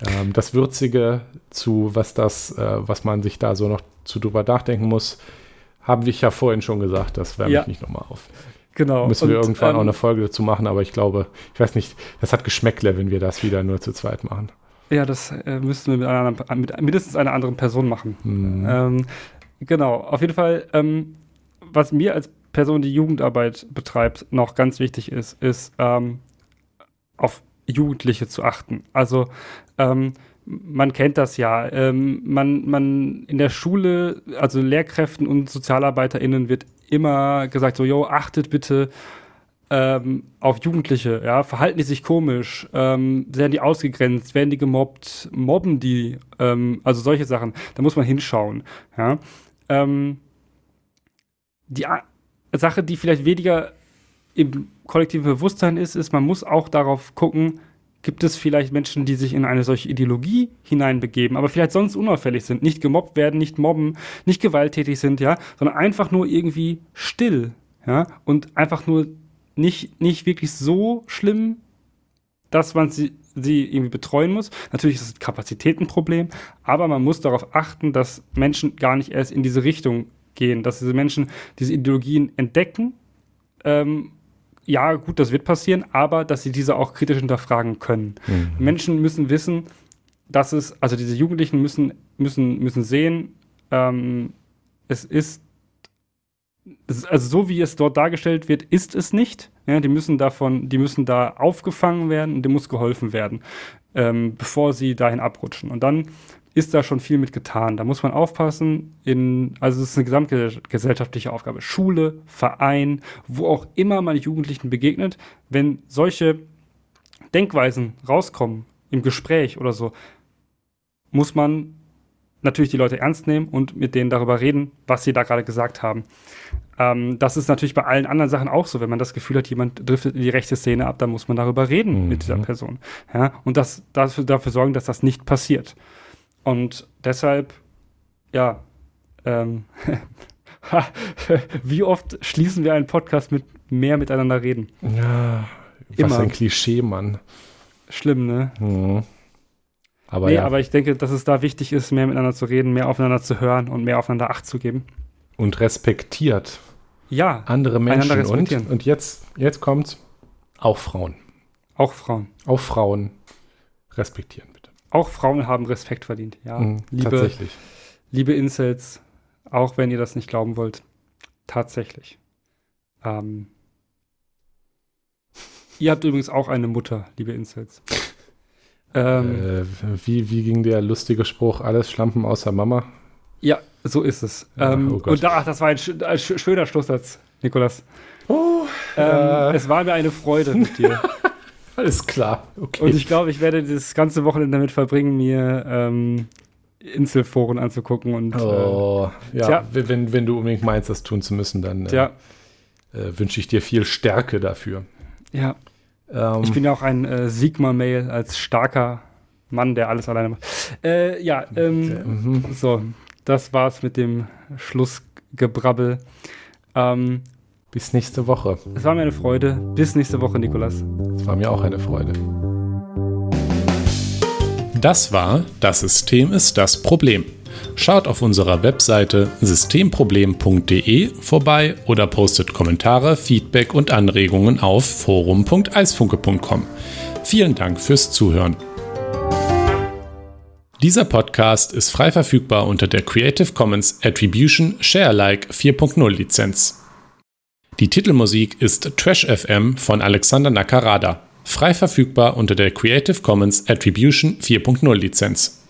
ähm, das Würzige zu, was das, äh, was man sich da so noch zu drüber nachdenken muss, haben wir ja vorhin schon gesagt, das wärme ja. ich nicht nochmal auf. Genau. Müssen wir irgendwann ähm, auch eine Folge dazu machen, aber ich glaube, ich weiß nicht, das hat Geschmäckle, wenn wir das wieder nur zu zweit machen. Ja, das äh, müssten wir mit, einer, mit, mindestens einer anderen Person machen. Mhm. Ähm, genau, auf jeden Fall, ähm, was mir als Person, die Jugendarbeit betreibt, noch ganz wichtig ist, ist ähm, auf Jugendliche zu achten. Also ähm, man kennt das ja. Ähm, man, man in der Schule, also Lehrkräften und SozialarbeiterInnen wird immer gesagt, so, yo, achtet bitte ähm, auf Jugendliche, ja, verhalten die sich komisch, ähm, werden die ausgegrenzt, werden die gemobbt, mobben die, ähm, also solche Sachen, da muss man hinschauen, ja. Ähm, die A Sache, die vielleicht weniger im kollektiven Bewusstsein ist, ist, man muss auch darauf gucken, gibt es vielleicht Menschen, die sich in eine solche Ideologie hineinbegeben, aber vielleicht sonst unauffällig sind, nicht gemobbt werden, nicht mobben, nicht gewalttätig sind, ja, sondern einfach nur irgendwie still, ja, und einfach nur nicht, nicht wirklich so schlimm, dass man sie, sie irgendwie betreuen muss. Natürlich ist es ein Kapazitätenproblem, aber man muss darauf achten, dass Menschen gar nicht erst in diese Richtung gehen, dass diese Menschen diese Ideologien entdecken ähm, ja, gut, das wird passieren, aber dass sie diese auch kritisch hinterfragen können. Mhm. Menschen müssen wissen, dass es, also diese Jugendlichen müssen, müssen, müssen sehen, ähm, es ist, also so wie es dort dargestellt wird, ist es nicht. Ja, die müssen davon, die müssen da aufgefangen werden und dem muss geholfen werden, ähm, bevor sie dahin abrutschen. Und dann ist da schon viel mit getan. Da muss man aufpassen. In, also es ist eine gesamtgesellschaftliche Aufgabe. Schule, Verein, wo auch immer man Jugendlichen begegnet, wenn solche Denkweisen rauskommen im Gespräch oder so, muss man natürlich die Leute ernst nehmen und mit denen darüber reden, was sie da gerade gesagt haben. Ähm, das ist natürlich bei allen anderen Sachen auch so. Wenn man das Gefühl hat, jemand driftet in die rechte Szene ab, dann muss man darüber reden mhm. mit dieser Person. Ja? Und das, dafür, dafür sorgen, dass das nicht passiert. Und deshalb, ja, ähm, wie oft schließen wir einen Podcast mit mehr miteinander reden? Ja, was Immer. ein Klischee, Mann. Schlimm, ne? Mhm. Aber, nee, ja. aber ich denke, dass es da wichtig ist, mehr miteinander zu reden, mehr aufeinander zu hören und mehr aufeinander Acht zu geben. Und respektiert. Ja. Andere Menschen. Und, und jetzt, jetzt kommt's. Auch Frauen. Auch Frauen. Auch Frauen respektieren. Auch Frauen haben Respekt verdient, ja. Mhm, liebe, tatsächlich. Liebe Incels, auch wenn ihr das nicht glauben wollt, tatsächlich. Ähm, ihr habt übrigens auch eine Mutter, liebe Incels. Ähm, äh, wie, wie ging der lustige Spruch, alles Schlampen außer Mama? Ja, so ist es. Ja, ähm, oh und da, ach, das war ein, ein schöner Schlusssatz, Nikolas. Oh, ähm, es war mir eine Freude mit dir. Alles klar. Okay. Und ich glaube, ich werde das ganze Wochenende damit verbringen, mir ähm, Inselforen anzugucken. Und, oh, äh, ja, wenn, wenn du unbedingt meinst, das tun zu müssen, dann. Äh, äh, wünsche ich dir viel Stärke dafür. Ja. Ähm, ich bin ja auch ein äh, Sigma-Mail als starker Mann, der alles alleine macht. Äh, ja, ähm, mhm. so, das war's mit dem Schlussgebrabbel. Ähm, Bis nächste Woche. Es war mir eine Freude. Bis nächste Woche, Nikolas. Es war mir auch eine Freude. Das war Das System ist das Problem. Schaut auf unserer Webseite systemproblem.de vorbei oder postet Kommentare, Feedback und Anregungen auf forum.eisfunke.com. Vielen Dank fürs Zuhören. Dieser Podcast ist frei verfügbar unter der Creative Commons Attribution Sharealike 4.0 Lizenz. Die Titelmusik ist Trash FM von Alexander Nakarada, frei verfügbar unter der Creative Commons Attribution 4.0 Lizenz.